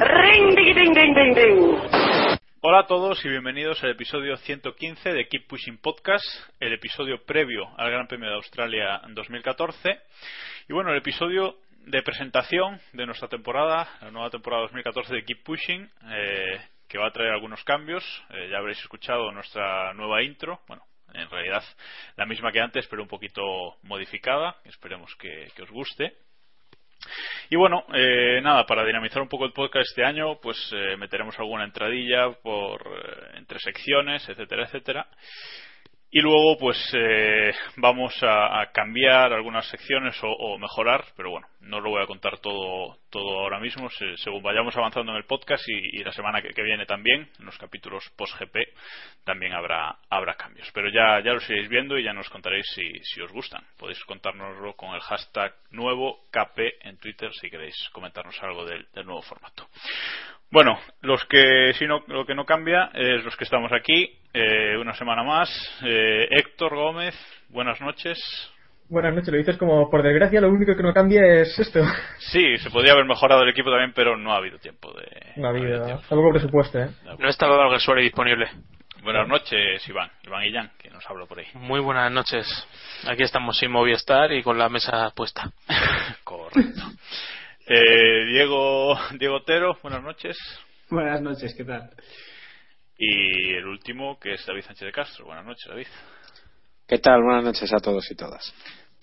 Ring, ding, ding, ding, ding, ding. Hola a todos y bienvenidos al episodio 115 de Keep Pushing Podcast, el episodio previo al Gran Premio de Australia en 2014. Y bueno, el episodio de presentación de nuestra temporada, la nueva temporada 2014 de Keep Pushing, eh, que va a traer algunos cambios. Eh, ya habréis escuchado nuestra nueva intro, bueno, en realidad la misma que antes, pero un poquito modificada. Esperemos que, os guste. Y bueno, eh, nada, para dinamizar un poco el podcast este año, pues eh, meteremos alguna entradilla por eh, entre secciones, etcétera, etcétera. Y luego, pues eh, vamos a, cambiar algunas secciones o, o mejorar, pero bueno, no lo voy a contar todo, todo ahora mismo, se- según vayamos avanzando en el podcast y, la semana que, viene también, en los capítulos post-GP, también habrá, habrá cambios. Pero ya, ya los iréis viendo y ya nos contaréis si, si os gustan. Podéis contárnoslo con el hashtag nuevo KP en Twitter si queréis comentarnos algo del nuevo formato. Bueno, los que si no, lo que no cambia es los que estamos aquí, eh, una semana más. Eh, Héctor Gómez, buenas noches. Buenas noches, lo dices como por desgracia lo único que no cambia es esto. Sí, se podría haber mejorado el equipo también, pero no ha habido tiempo de. No ha habido tampoco presupuesto, ¿eh? No estaba Valguesuari disponible. Buenas noches, Iván. Iván Illán, que nos habló por ahí. Muy buenas noches. Aquí estamos sin Movistar y con la mesa puesta. Correcto. Eh, Diego, Diego Otero, buenas noches. Buenas noches, ¿qué tal? Y el último, que es David Sánchez de Castro. Buenas noches, David. ¿Qué tal? Buenas noches a todos y todas.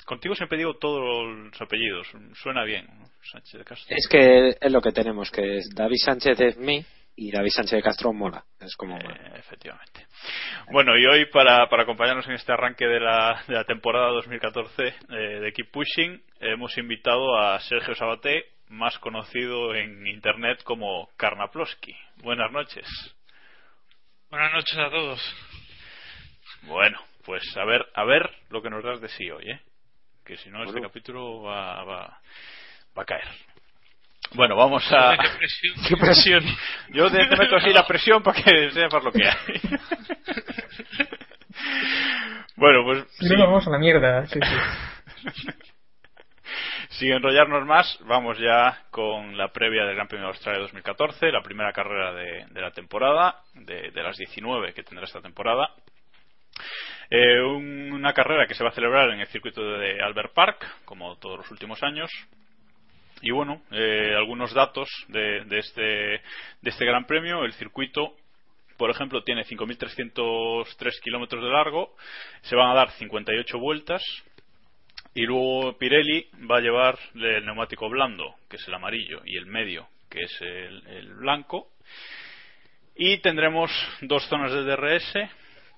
Contigo siempre digo todos los apellidos. Suena bien, ¿no? Sánchez de Castro. Es que es lo que tenemos, que es David Sánchez es mí y David Sánchez de Castro mola. Es como... Eh, efectivamente. Bueno, y hoy para, para acompañarnos en este arranque de la, de la temporada 2014 eh, de Keep Pushing, hemos invitado a Sergio Sabaté, más conocido en internet como Karnaploski. Buenas noches. Buenas noches a todos. Bueno, pues a ver, a ver lo que nos das de sí hoy, ¿eh? Que si no, este capítulo va, va, va a caer. Bueno, vamos a... Qué presión. Qué presión. Yo te, te meto así la presión para que sepas lo que hay. bueno, pues sí, no, vamos a la mierda. Sí, sí. sin enrollarnos más, vamos ya con la previa del Gran Premio de Australia 2014, la primera carrera de, de la temporada, de, de las 19 que tendrá esta temporada. Eh, un- una carrera que se va a celebrar en el circuito de Albert Park, como todos los últimos años. Y bueno, eh, algunos datos de, de este, de este Gran Premio. El circuito, por ejemplo, tiene 5.303 kilómetros de largo. Se van a dar 58 vueltas. Y luego Pirelli va a llevar el neumático blando, que es el amarillo, y el medio, que es el, blanco. Y tendremos dos zonas de DRS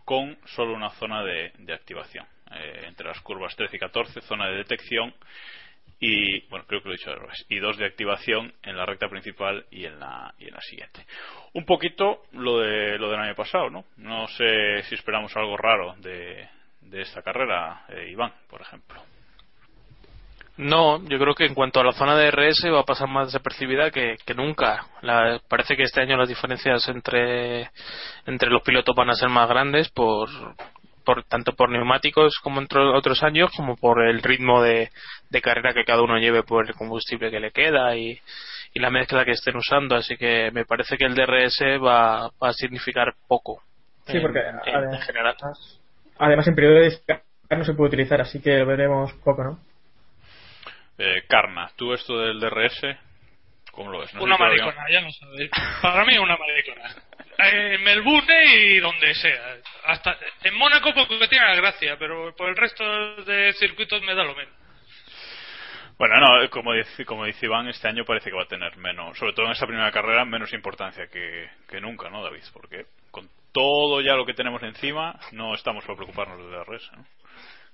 con solo una zona de, de activación. Eh, entre las curvas 13 y 14, zona de detección y bueno creo que lo he dicho al dos de activación en la recta principal y en la y en la siguiente. Un poquito lo de lo del año pasado no no sé si esperamos algo raro de, de esta carrera eh, Iván por ejemplo. No, yo creo que en cuanto a la zona de RS va a pasar más desapercibida que, que nunca. La- parece que este año las diferencias entre, entre los pilotos van a ser más grandes por, por tanto por neumáticos como entre otros años como por el ritmo de, de carrera que cada uno lleve por el combustible que le queda y, y la mezcla que estén usando. Así que me parece que el DRS va, va a significar poco. Sí, en- porque en- en además, general. además en periodo de descarga no se puede utilizar, así que lo veremos poco, ¿no? eh, Karna tú esto del DRS cómo lo ves No una maricona, ya lo sabéis. Para mí una maricona. Eh, En Melbourne y donde sea. Hasta en Mónaco porque tiene la gracia, pero por el resto de circuitos me da lo mismo. Bueno, no, como dice, como dice Iván, este año parece que va a tener menos, sobre todo en esta primera carrera, menos importancia que, que nunca, ¿no, David? Porque con todo ya lo que tenemos encima, no estamos para preocuparnos del DRS, ¿no?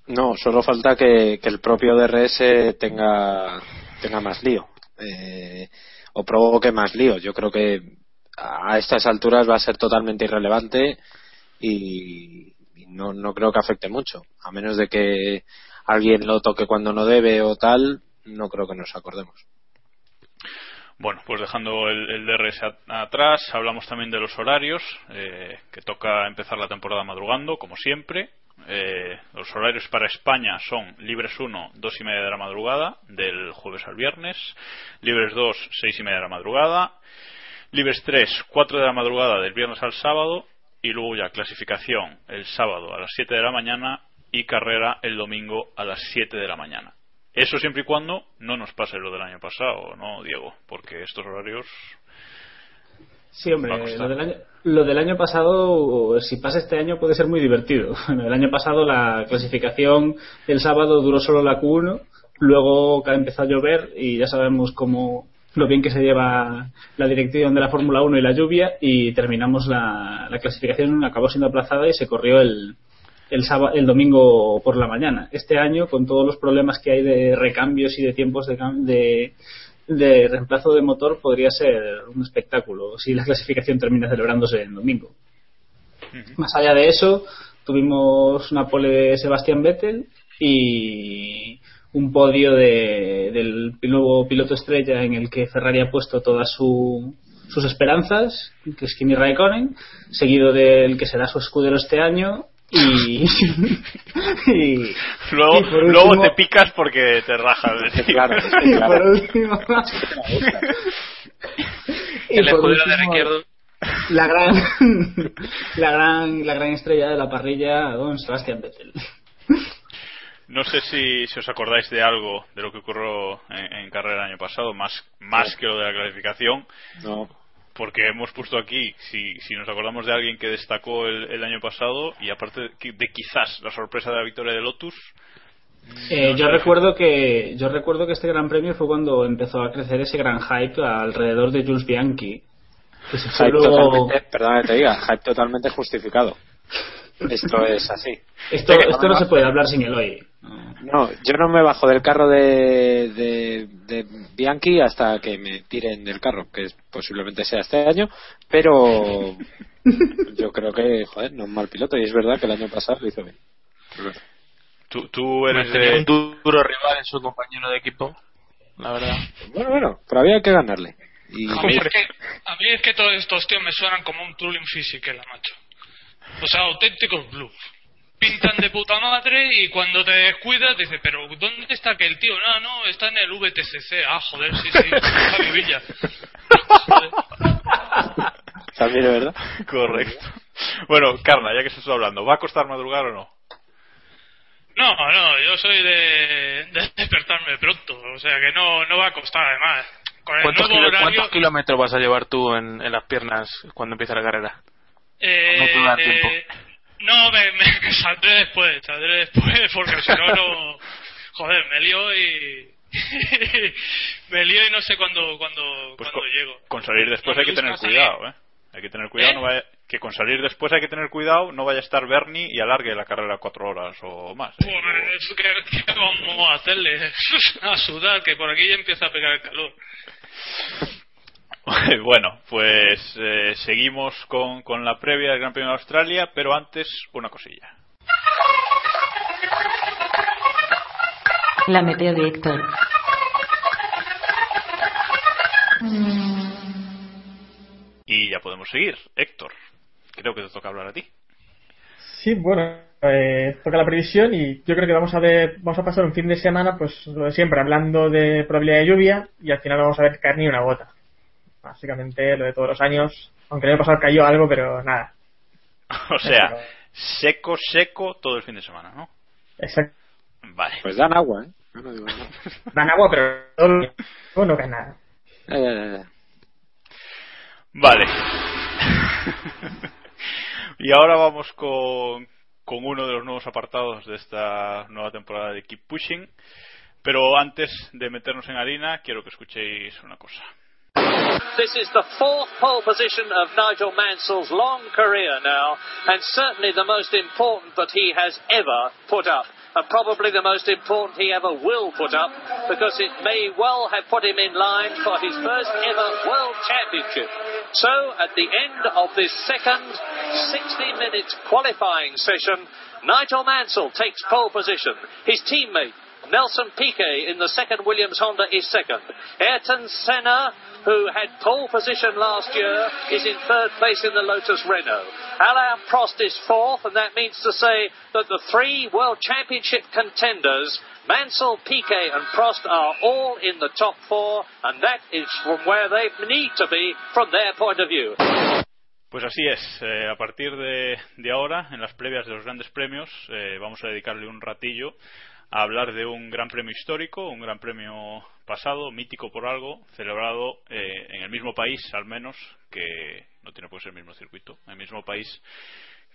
No, solo falta que, que el propio DRS tenga, tenga más lío. Eh, o provoque más lío. Yo creo que a estas alturas va a ser totalmente irrelevante y, no, no creo que afecte mucho. A menos de que alguien lo toque cuando no debe o tal, no creo que nos acordemos. Bueno, pues dejando el, el DRS a- atrás, hablamos también de los horarios, eh, que toca empezar la temporada madrugando, como siempre. Eh, los horarios para España son libres 1, 2 y media de la madrugada, del jueves al viernes. Libres 2, 6 y media de la madrugada. Libres 3, 4 de la madrugada del viernes al sábado. Y luego ya clasificación el sábado a las 7 de la mañana y carrera el domingo a las 7 de la mañana. Eso siempre y cuando no nos pase lo del año pasado, ¿no, Diego? Porque estos horarios. Sí, hombre, lo del, año, lo del año pasado, si pasa este año, puede ser muy divertido. Bueno, el año pasado la clasificación del sábado duró solo la Q1, luego empezó a llover y ya sabemos cómo lo bien que se lleva la dirección de la Fórmula 1 y la lluvia y terminamos la, la clasificación, acabó siendo aplazada y se corrió el, el, sábado, el domingo por la mañana. Este año, con todos los problemas que hay de recambios y de tiempos de, de, de reemplazo de motor, podría ser un espectáculo si la clasificación termina celebrándose en domingo. Más allá de eso, tuvimos una pole de Sebastián Vettel y un podio de- del nuevo piloto estrella en el que Ferrari ha puesto todas su- sus esperanzas, que es Kimi Raikkonen, seguido del que será su escudero este año y, y- Luego, y por luego último- te picas porque te rajas. Claro, y por último y El por escudero de último, Ricciardo. la gran la gran la gran estrella de la parrilla don Sebastián Vettel No sé si, si os acordáis de algo de lo que ocurrió en, en carrera el año pasado, más, más que lo de la clasificación, No, porque hemos puesto aquí, si, si nos acordamos de alguien que destacó el, el año pasado, y aparte de, qui- de quizás la sorpresa de la victoria de Lotus, Eh, yo recuerdo que yo recuerdo que este gran premio fue cuando empezó a crecer ese gran hype alrededor de Jules Bianchi. Que se fue hype luego- que te diga, hype totalmente justificado. Esto es así. esto, esto no se puede hablar sin Eloy No, yo no me bajo del carro de, de, de Bianchi hasta que me tiren del carro, que posiblemente sea este año, pero yo creo que, joder, no es mal piloto y es verdad que el año pasado lo hizo bien. tú, tú eres de... un duro rival en su compañero de equipo, la verdad. Bueno, bueno, pero había que ganarle. Y A mí, es que, a mí es que todos estos tíos me suenan como un trolling physical, macho. O sea, auténticos blues. Pintan de puta madre y cuando te descuidas dices, pero ¿dónde está aquel tío? No, no, está en el VTCC. Ah, joder, sí, sí, Javi Villa. Joder. también es verdad. Correcto. Bueno, Carla, ya que se está hablando, ¿va a costar madrugar o no? No, no, yo soy de, de despertarme pronto. O sea que no, no va a costar, además. Con el ¿Cuántos, nuevo kilo- horario... cuántos kilómetros vas a llevar tú en, en las piernas cuando empiece la carrera? Eh, No te da eh, tiempo. No, me, me- saldré después, saldré después, porque si no, no. Joder, me lío y. me lío y no sé cuándo, cuándo, Pues cuándo con, llego. con salir después No hay que tener cuidado, ¿eh? Hay que tener cuidado, ¿Eh? no vaya, que con salir después hay que tener cuidado, no vaya a estar Bernie y alargue la carrera cuatro horas o más. ¿eh? Pues, ¿qué, qué vamos a hacerle? a sudar, que por aquí ya empieza a pegar el calor. bueno, pues eh, seguimos con, con la previa del Gran Premio de Australia, pero antes una cosilla. La meteo de Héctor. Y ya podemos seguir. Héctor, creo que te toca hablar a ti. Sí, bueno, eh, toca la previsión y yo creo que vamos a ver, vamos a pasar un fin de semana, pues lo de siempre, hablando de probabilidad de lluvia y al final vamos a ver caer ni una gota. Básicamente lo de todos los años, aunque el año pasado cayó algo, pero nada. o sea, seco, seco todo el fin de semana, ¿no? Exacto. Vale. Pues dan agua, ¿eh? Yo no digo nada. Dan agua, pero todo no, no cae nada. Ya, ya, ya, ya. Vale. y ahora vamos con, con uno de los nuevos apartados de esta nueva temporada de Keep Pushing. Pero antes de meternos en harina, quiero que escuchéis una cosa. This is the fourth pole position of Nigel Mansell's long career now, and certainly the most important that he has ever put up. And probably the most important he ever will put up, because it may well have put him in line for his first ever World Championship. So, at the end of this second 60 minute qualifying session, Nigel Mansell takes pole position. His teammate, Nelson Piquet, in the second Williams Honda, is second. Ayrton Senna, who had pole position last year, is in third place in the Lotus Renault. Alain Prost is fourth, and that means to say that the three World Championship contenders, Mansell, Piquet, and Prost, are all in the top four, and that is from where they need to be from their point of view. Pues así es, eh, a partir de, de ahora, en las previas de los grandes premios, eh, vamos a dedicarle un ratillo a hablar de un gran premio histórico, un gran premio pasado, mítico por algo, celebrado eh, en el mismo país, al menos, que no tiene ser el mismo circuito, en el mismo país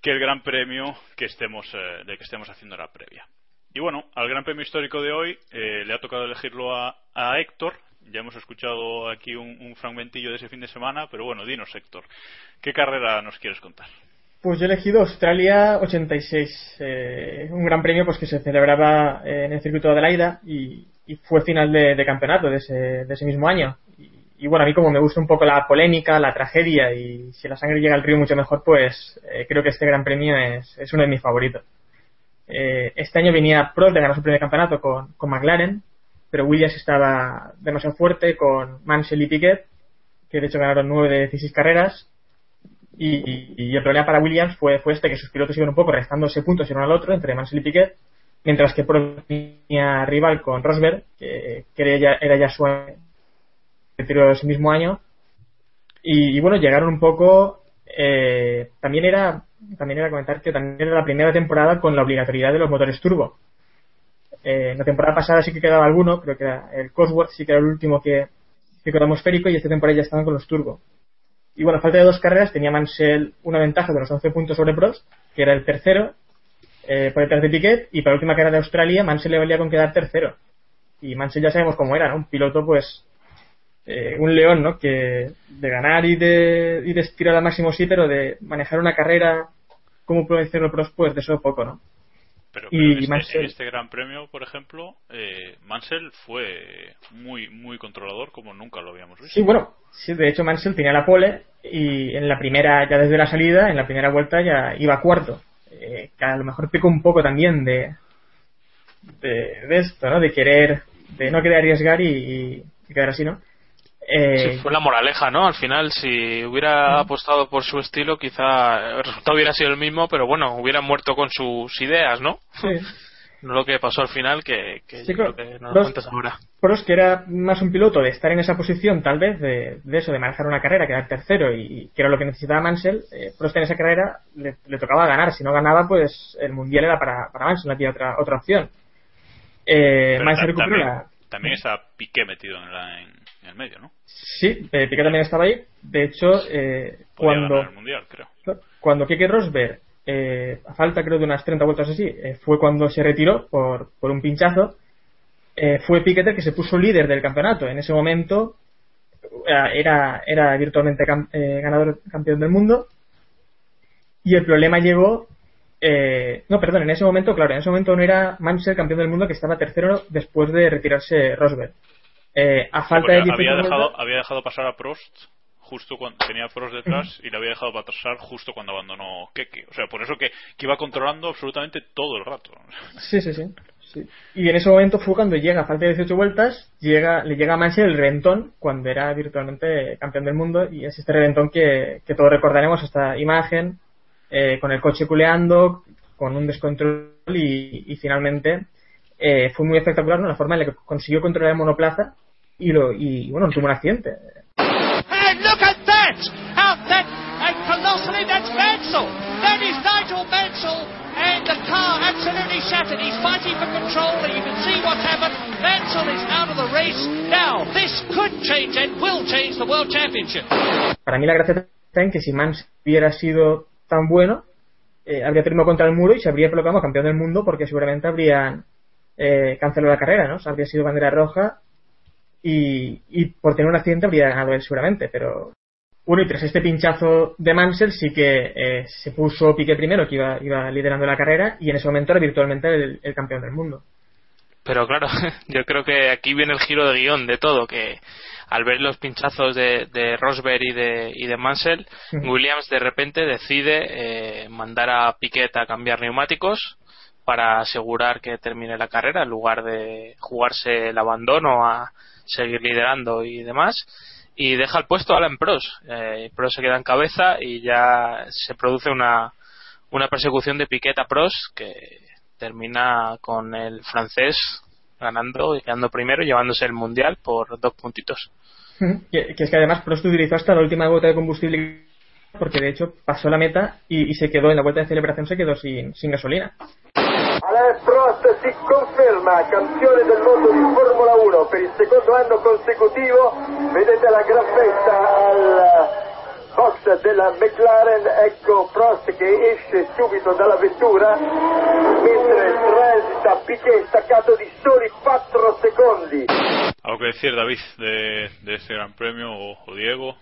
que el gran premio que estemos, eh, que estemos haciendo la previa. Y bueno, al gran premio histórico de hoy eh, le ha tocado elegirlo a, a Héctor. Ya hemos escuchado aquí un, un fragmentillo de ese fin de semana, pero bueno, dinos Héctor, ¿qué carrera nos quieres contar? Pues yo he elegido Australia 86, eh, un gran premio pues que se celebraba eh, en el circuito de Adelaida y, fue final de, campeonato de ese, de ese mismo año. Y, bueno, a mí como me gusta un poco la polémica, la tragedia y si la sangre llega al río mucho mejor, pues eh, creo que este gran premio es, es uno de mis favoritos. Eh, este año venía Prost de ganar su primer campeonato con, con McLaren, pero Williams estaba demasiado fuerte con Mansell y Piquet, que de hecho ganaron 9 de 16 carreras y, y, el problema para Williams fue, fue este, que sus pilotos iban un poco restándose puntos uno al otro entre Mansell y Piquet, mientras que Prost tenía rival con Rosberg, que, que era, ya, era ya su retiro ese mismo año. Y, y, bueno, llegaron un poco. Eh, también era también era comentar que también era la primera temporada con la obligatoriedad de los motores turbo. Eh, la temporada pasada sí que quedaba alguno, creo que era el Cosworth, sí que era el último que, que quedó atmosférico y esta temporada ya estaban con los turbo. Y bueno, falta de dos carreras tenía Mansell una ventaja de los 11 puntos sobre Prost, que era el tercero, eh, por detrás de Piquet, y para la última carrera de Australia Mansell le valía con quedar tercero. Y Mansell ya sabemos cómo era, ¿no? Un piloto, pues, eh, un león, ¿no? Que de ganar y de, y de estirar al máximo sí, pero de manejar una carrera como puede decirlo Prost, pues de eso poco, ¿no? Pero, pero y en, este, Mansell... en, este, gran premio, por ejemplo, eh, Mansell fue muy muy controlador como nunca lo habíamos visto. Sí, bueno, sí, de hecho Mansell tenía la pole y en la primera, ya desde la salida, en la primera vuelta ya iba cuarto. Eh, que a lo mejor picó un poco también de, de, de, esto, ¿no? De querer, de no querer arriesgar y quedar así, ¿no? Eh, sí, fue la moraleja, ¿no? Al final, si hubiera apostado por su estilo, quizá el resultado hubiera sido el mismo, pero bueno, hubiera muerto con sus ideas, ¿no? Sí. No lo que pasó al final, que, que, sí, creo que Prost, ahora. Prost, que era más un piloto de estar en esa posición, tal vez, de, de eso, de manejar una carrera, quedar tercero, y que era lo que necesitaba Mansell, eh, Prost en esa carrera le, le, tocaba ganar. Si no ganaba, pues el mundial era para, para Mansell, no había otra, otra opción. Eh, Mansell recuperó también, la. También está Piqué metido en, la, en, en el medio, ¿no? Sí, eh, Piqué también estaba ahí. De hecho, eh, cuando, el mundial, creo. cuando Keke Rosberg, eh, a falta creo de unas 30 vueltas así, eh, fue cuando se retiró por, por un pinchazo, eh, fue Piquet el que se puso líder del campeonato. En ese momento era, era virtualmente cam, eh, ganador campeón del mundo Y el problema llegó. Eh, no, perdón, en ese momento, claro, en ese momento no era Mansell campeón del mundo que estaba tercero después de retirarse Rosberg. Eh, a falta de Porque 18 había dejado, vueltas- había dejado pasar a Prost justo cuando tenía Prost detrás y le había dejado pasar justo cuando abandonó Keke. O sea, por eso que, que iba controlando absolutamente todo el rato. Sí, sí, sí, sí. Y en ese momento fue cuando llega, a falta de 18 vueltas, llega, le llega a Mansell el reventón cuando era virtualmente campeón del mundo y es este reventón que, que todos recordaremos esta imagen eh, con el coche culeando, con un descontrol y, y finalmente eh, fue muy espectacular ¿no? la forma en la que consiguió controlar el monoplaza y, lo, y bueno, tuvo un accidente. And look at that! Out that, and colossally, that's Mansell! That is Nigel Mansell, and the car absolutely shattered. He's fighting for control, and you can see what's happened. Mansell is out of the race. Now, this could change and will change the World Championship. Para mí la gracia está en que si Mansell hubiera sido tan bueno, eh, habría terminado contra el muro y se habría proclamado campeón del mundo porque seguramente habrían eh, cancelado la carrera, ¿no? O sea, habría sido bandera roja y, y por tener un accidente habría ganado él seguramente, pero bueno, y tras este pinchazo de Mansell sí que eh, se puso Piqué primero, que iba, iba liderando la carrera, y en ese momento era virtualmente el, el campeón del mundo. Pero claro, yo creo que aquí viene el giro de guion de todo, que al ver los pinchazos de, de Rosberg y de, y de Mansell. Williams de repente decide eh, mandar a Piquet a cambiar neumáticos para asegurar que termine la carrera en lugar de jugarse el abandono a seguir liderando y demás. Y deja el puesto a Alan Prost. Eh, Prost se queda en cabeza y ya se produce una, una persecución de Piquet a Prost que termina con el francés ganando y quedando primero llevándose el mundial por dos puntitos. Que, es que además Prost utilizó hasta la última gota de combustible porque de hecho pasó la meta y, se quedó en la vuelta de celebración se quedó sin gasolina. Alain Prost si conferma campione del mondo di Formula 1 per il secondo anno consecutivo. Vedete la gran festa al box della McLaren. Ecco Prost che esce subito dalla vettura mentre transita Piquet staccato di soli 4 secondi. ¿Algo que decir, David, de, de este gran premio o, o Diego?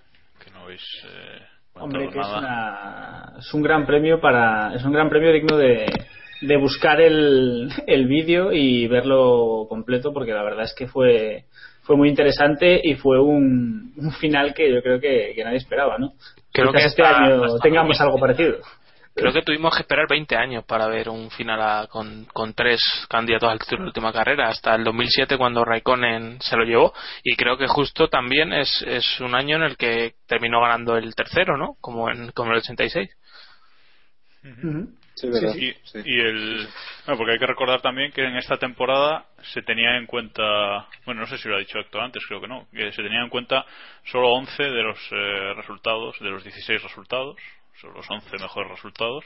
Que no habéis eh, Hombre, que es, una- es un gran premio para es un gran premio digno de, de buscar el, el vídeo y verlo completo porque la verdad es que fue fue muy interesante y fue un, un final que yo creo que, que nadie esperaba, ¿no? Creo Quizás que este año tengamos 2000. algo parecido. Creo que tuvimos que esperar 20 años para ver un final a- con, con tres candidatos al título de última carrera, hasta el 2007 cuando Raikkonen se lo llevó. Y creo que justo también es, es un año en el que terminó ganando el tercero, ¿no? Como en como el 86. Sí, verdad. Y, Sí. y el. Bueno, porque hay que recordar también que en esta temporada se tenía en cuenta. Bueno, no sé si lo ha dicho Héctor antes, creo que no. Que se tenía en cuenta solo 11 de los eh, resultados, de los 16 resultados. Son los 11 mejores resultados.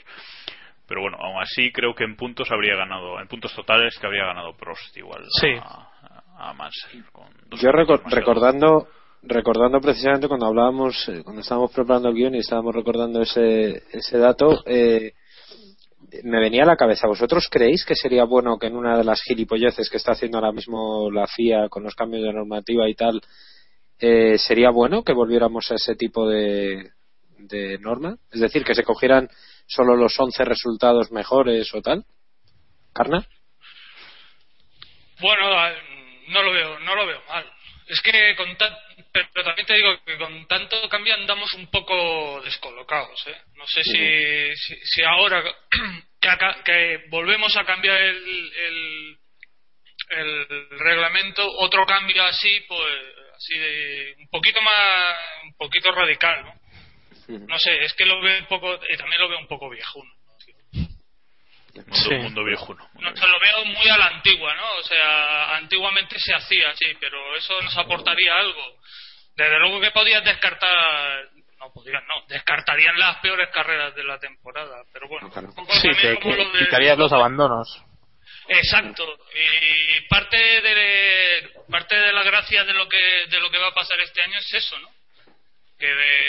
Pero bueno, aún así creo que en puntos habría ganado. En puntos totales que habría ganado Prost igual. Sí. A, a Mansell. Con dos Yo recordando recordando precisamente cuando hablábamos, eh, cuando estábamos preparando el guion y estábamos recordando ese, ese dato, eh, me venía a la cabeza. ¿Vosotros creéis que sería bueno que en una de las gilipolleces que está haciendo ahora mismo la FIA con los cambios de normativa y tal, eh, sería bueno que volviéramos a ese tipo de, de norma? Es decir, que se cogieran solo los 11 resultados mejores o tal. ¿Carna? Bueno, no lo veo, no lo veo mal. Es que con tan- pero también te digo que con tanto cambio andamos un poco descolocados, ¿eh? No sé si, si, si ahora que, aca- que volvemos a cambiar el, el, el reglamento, otro cambio así, pues así de un poquito más, un poquito radical, ¿no? No sé, es que lo veo un poco, y también lo veo un poco viejuno. Mundo, Sí. mundo viejuno. No, lo veo muy a la antigua, ¿no? O sea, antiguamente se hacía así, pero eso nos aportaría algo. Desde luego que podías descartar, no podías, no, descartarían las peores carreras de la temporada, pero bueno, poco Sí, que, que lo de- quitarías los abandonos. Exacto. Y parte de parte de la gracia de lo que de lo que va a pasar este año es eso, ¿no? Que,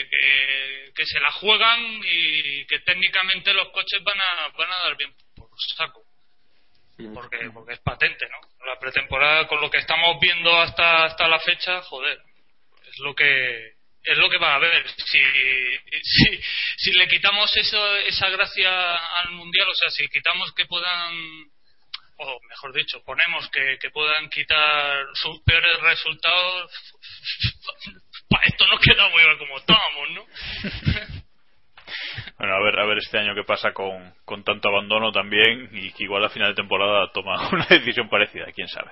que, que se la juegan y que técnicamente los coches van a van a dar bien saco. Porque porque es patente, ¿no? La pretemporada con lo que estamos viendo hasta hasta la fecha, joder, es lo que es lo que va a haber. Si, si, si le quitamos eso, esa gracia al mundial, o sea, si quitamos que puedan, o mejor dicho, ponemos que, que puedan quitar sus peores resultados, para esto no queda muy bien como estábamos, ¿no? Bueno, a ver, a ver este año qué pasa con, con tanto abandono también y que igual a final de temporada toma una decisión parecida, quién sabe.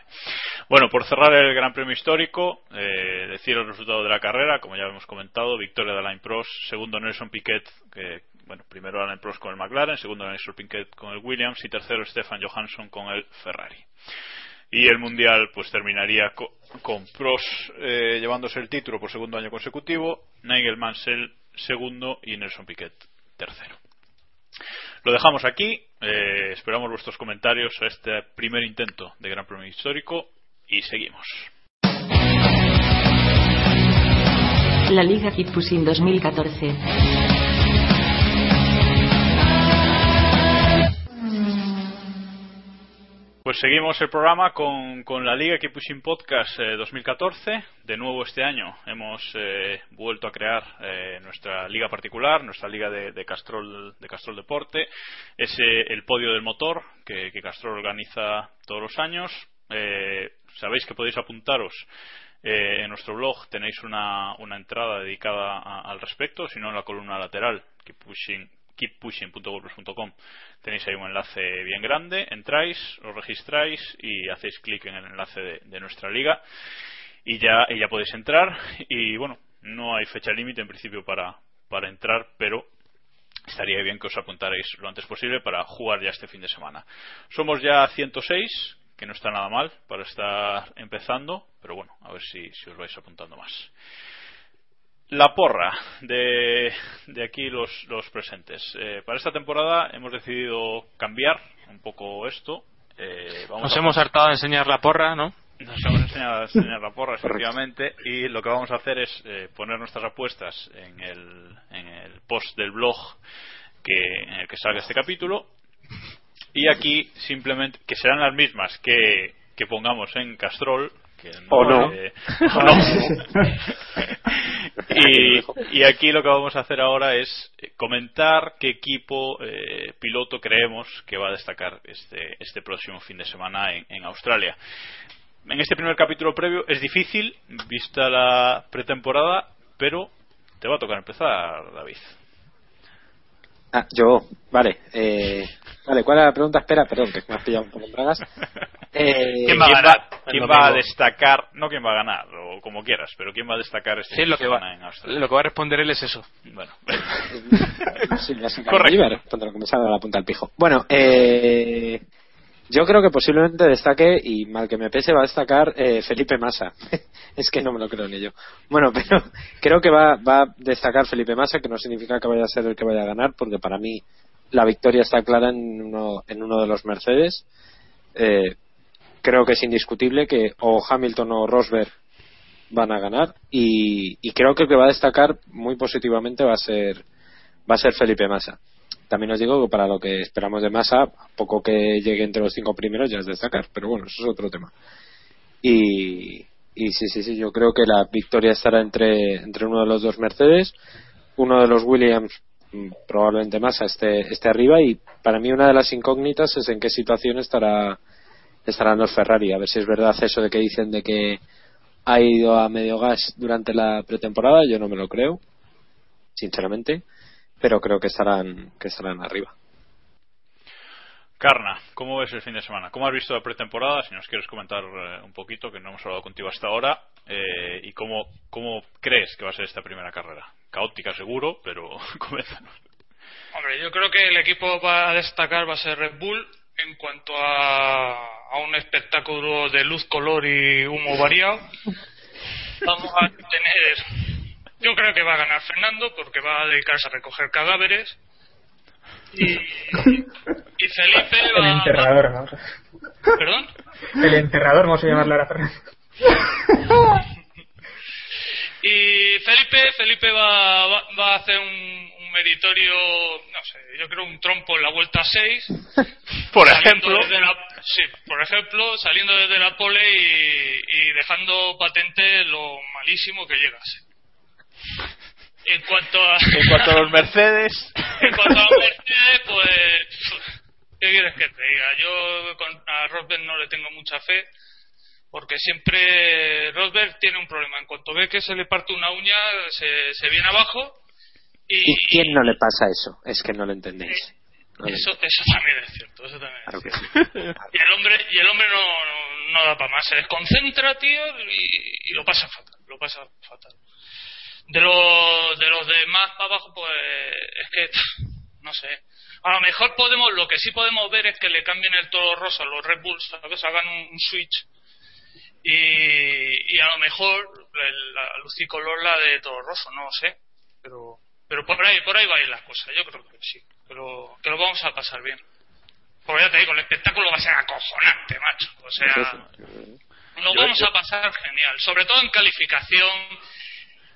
Bueno, por cerrar el Gran Premio Histórico, eh, decir el resultado de la carrera, como ya hemos comentado, victoria de Alain Prost, segundo Nelson Piquet, que, bueno, primero Alain Prost con el McLaren, segundo Nelson Piquet con el Williams y tercero Stefan Johansson con el Ferrari. Y el Mundial pues terminaría co- con Prost eh, llevándose el título por segundo año consecutivo, Nigel Mansell segundo y Nelson Piquet tercero. Lo dejamos aquí. eh, esperamos vuestros comentarios a este primer intento de Gran Premio Histórico y seguimos. La Liga Kickpushing 2014. Pues seguimos el programa con, la Liga Keep Podcast eh, 2014. De nuevo este año hemos eh, vuelto a crear eh, nuestra liga particular, nuestra liga de, Castrol de Castrol Deporte. Es eh, el podio del motor que, Castrol organiza todos los años. Eh, sabéis que podéis apuntaros eh, en nuestro blog tenéis una, entrada dedicada a- al respecto, si no en la columna lateral, keeppushing, keeppushing.wordpress.com, tenéis ahí un enlace bien grande, entráis, os registráis y hacéis clic en el enlace de, nuestra liga y ya, y ya podéis entrar y bueno, no hay fecha límite en principio para, para entrar, pero estaría bien que os apuntarais lo antes posible para jugar ya este fin de semana. Somos ya 106, que no está nada mal para estar empezando, pero bueno, a ver si os vais apuntando más. La porra de, de aquí los, los presentes. Eh, para esta temporada hemos decidido cambiar un poco esto. Eh, vamos Nos a- hemos hartado de enseñar la porra, ¿no? nos hemos enseñado a enseñar la porra, efectivamente, y lo que vamos a hacer es eh, poner nuestras apuestas en el, en el post del blog que, en el que salga este capítulo. Y aquí simplemente, que serán las mismas que, que pongamos en Castrol. Que O no. eh, o no. y, y aquí lo que vamos a hacer ahora es comentar qué equipo eh, piloto creemos que va a destacar este, este próximo fin de semana en, en Australia. En este primer capítulo previo es difícil, vista la pretemporada, pero te va a tocar empezar, David. Ah, yo, vale. Eh, vale, ¿cuál era la pregunta? Espera, perdón, que me has pillado un poco en bragas. Eh, ¿Quién va a ganar? ¿Quién va a destacar? No quién va a ganar, o como quieras, pero quién va a destacar este Sí, lo de que, va, semana en Australia. lo que va a responder él es eso. Bueno, sí, Correcto. iba a responder lo que me sale a la punta del pijo. Bueno, eh, yo creo que posiblemente destaque, y mal que me pese, va a destacar eh, Felipe Massa. es que no me lo creo ni yo. Bueno, pero creo que va, va a destacar Felipe Massa, que no significa que vaya a ser el que vaya a ganar, porque para mí la victoria está clara en uno, en uno de los Mercedes. Eh, creo que es indiscutible que o Hamilton o Rosberg van a ganar y, creo que el que va a destacar muy positivamente va a ser va a ser Felipe Massa. También os digo que para lo que esperamos de Massa, poco que llegue entre los cinco primeros ya es destacar, pero bueno, eso es otro tema. Y, y sí, sí, sí, yo creo que la victoria estará entre, entre uno de los dos Mercedes, uno de los Williams, probablemente Massa esté, esté arriba y para mí una de las incógnitas es en qué situación estará estarán los Ferrari, a ver si es verdad eso de que dicen de que ha ido a medio gas durante la pretemporada, yo no me lo creo, sinceramente, pero creo que estarán que estarán arriba. Carna, ¿cómo ves el fin de semana? ¿Cómo has visto la pretemporada? Si nos quieres comentar eh, un poquito, que no hemos hablado contigo hasta ahora, eh, y cómo, cómo crees que va a ser esta primera carrera. Caótica seguro, pero coméntanos. Hombre, yo creo que el equipo va a destacar va a ser Red Bull en cuanto a, a un espectáculo de luz, color y humo variado. Vamos a tener. Yo creo que va a ganar Fernando porque va a dedicarse a recoger cadáveres. Y, y Felipe El enterrador, vamos a... ¿Perdón? El enterrador, vamos a llamarlo ahora, Fernando. Y Felipe, Felipe va, va, va a hacer un, un meritorio, no sé, yo creo un trompo en la vuelta 6. Por ejemplo. la- sí, por ejemplo, saliendo desde la pole y, y dejando patente lo malísimo que llegase. En cuanto a. En cuanto a los Mercedes. en cuanto a los Mercedes, pues. ¿Qué quieres que te diga? Yo con, a Rosberg no le tengo mucha fe. Porque siempre Rosberg tiene un problema. En cuanto ve que se le parte una uña, se, se viene abajo. Y, ¿Y quién no le pasa eso? Es que no lo entendéis. No lo eso, eso también es cierto. Eso también es cierto. Y el hombre, y el hombre no, no, no da para más. Se desconcentra, tío, y, y lo pasa fatal. Lo pasa fatal. De, los de los de más para abajo, pues es que, no sé. A lo mejor podemos, lo que sí podemos ver es que le cambien el toro rosa a los Red Bulls, ¿sabes? Hagan un, un switch. Y, y a lo mejor el- la lucicolor la de toro roso, no lo sé. Pero, pero por ahí, por ahí va a ir las cosas, yo creo que sí. Pero que lo vamos a pasar bien. Porque ya te digo, el espectáculo va a ser acojonante, macho. O sea, lo vamos a pasar genial. Sobre todo en calificación,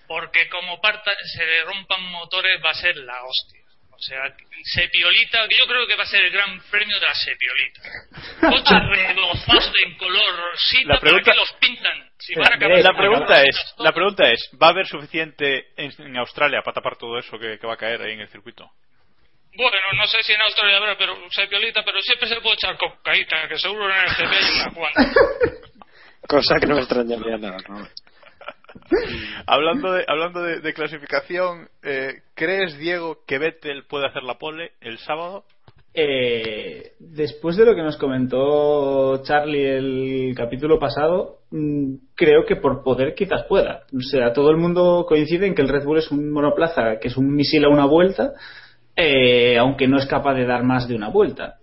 porque como parta, se le rompan motores va a ser la hostia. O sea, Sepiolita, que yo creo que va a ser el gran premio de la Sepiolita. Coches rebozados en color rosita, La pregunta- ¿para qué los pintan? Si van a acabar La pregunta es, la pregunta es, ¿va a haber suficiente en, en Australia para tapar todo eso que, que va a caer ahí en el circuito? Bueno, no sé si en Australia habrá, pero Sepiolita, pero siempre se puede echar cocaíta, que seguro en el GP hay una cuanta. Cosa que no me extrañaría nada. ¿no? hablando de, hablando de, clasificación, eh, ¿crees, Diego, que Vettel puede hacer la pole el sábado? Eh, después de lo que nos comentó Charlie el capítulo pasado, mm, creo que por poder quizás pueda. O sea, todo el mundo coincide en que el Red Bull es un monoplaza, que es un misil a una vuelta, eh, aunque no es capaz de dar más de una vuelta.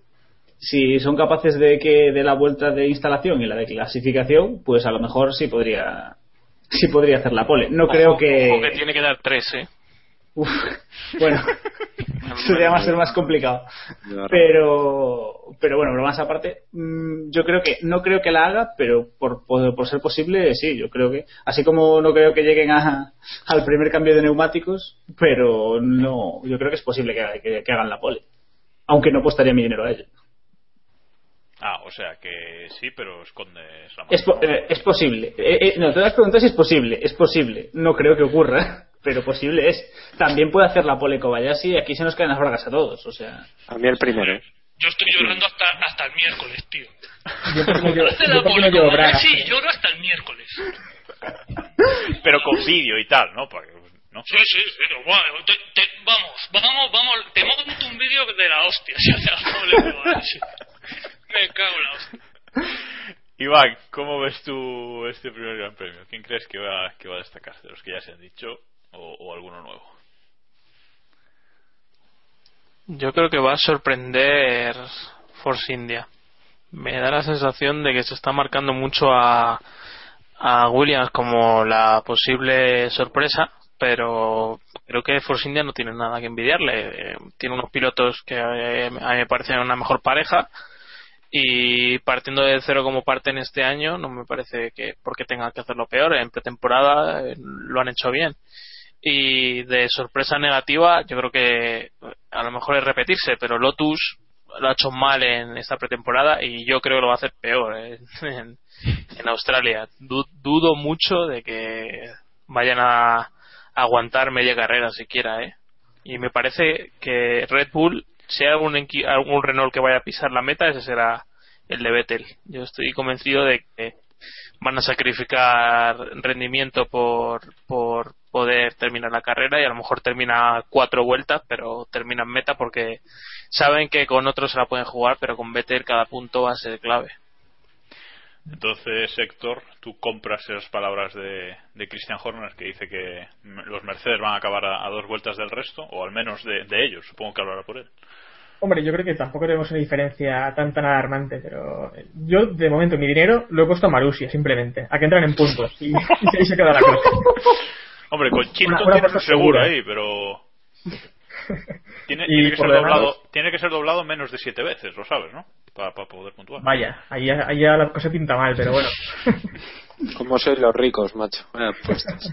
Si son capaces de que de la vuelta de instalación y la de clasificación, pues a lo mejor sí podría sí podría hacer la pole. No creo que ojo que tiene que dar tres, ¿eh? Uf, bueno, eso ya va a ser más complicado. Pero, pero bueno, bromas aparte, mm, yo creo que, no creo que la haga, pero por, por, por ser posible, sí, yo creo que, así como no creo que lleguen a, al primer cambio de neumáticos, pero no, yo creo que es posible que, que- que hagan la pole. Aunque no apostaría mi dinero a ello. Ah, o sea que sí, pero escondes la mano. Es, po- eh, es posible. Eh, eh, no, te das preguntas si es posible. Es posible. No creo que ocurra, pero posible es. También puede hacer la pole Kobayashi y aquí se nos caen las bragas a todos. O sea, A mí el primero. Yo estoy llorando hasta, hasta el miércoles, tío. Yo porque no llevo, Hace yo la porque no pole llevo Kobayashi bragas. Sí, lloro hasta el miércoles. Pero con vídeo y tal, ¿no? Porque, ¿no? Sí, sí, pero bueno, te- te- vamos, vamos, vamos, te monto un vídeo de la hostia. si hace la pole Kobayashi. Me cago en la hostia. Iván, ¿cómo ves tú este primer Gran Premio? ¿Quién crees que va, que va a destacar? ¿De los que ya se han dicho o, o alguno nuevo? Yo creo que va a sorprender Force India. Me da la sensación de que se está marcando mucho a, a Williams como la posible sorpresa, pero creo que Force India no tiene nada que envidiarle. Eh, Tiene unos pilotos que eh, a mí me parecen una mejor pareja y partiendo de cero como parten este año, no me parece que porque tengan que hacerlo peor. En pretemporada eh, lo han hecho bien. Y de sorpresa negativa, yo creo que a lo mejor es repetirse, pero Lotus lo ha hecho mal en esta pretemporada y yo creo que lo va a hacer peor eh, en, en Australia. Du- dudo mucho de que vayan a aguantar media carrera siquiera, ¿eh? Y me parece que Red Bull, si hay algún, algún Renault que vaya a pisar la meta, ese será el de Vettel. Yo estoy convencido de que van a sacrificar rendimiento por, por poder terminar la carrera y a lo mejor termina cuatro vueltas, pero termina en meta porque saben que con otros se la pueden jugar, pero con Vettel cada punto va a ser clave. Entonces, Héctor, tú compras esas palabras de, de Christian Horner que dice que los Mercedes van a acabar a, a dos vueltas del resto, o al menos de, de ellos, supongo que hablará por él. Hombre, yo creo que tampoco tenemos una diferencia tan tan alarmante, pero yo de momento mi dinero lo he puesto a Marusia, simplemente, a que entran en puntos y, y ahí se queda la cosa. Hombre, con Chilton Una- una tiene un cosa seguro ahí, pero. Tiene, que ser demás- doblado, tiene que ser doblado menos de siete veces, lo sabes, ¿no? Para poder puntuar. Vaya, ahí, ya- ahí ya la cosa pinta mal, pero bueno, Como sois los ricos, macho. Puestas.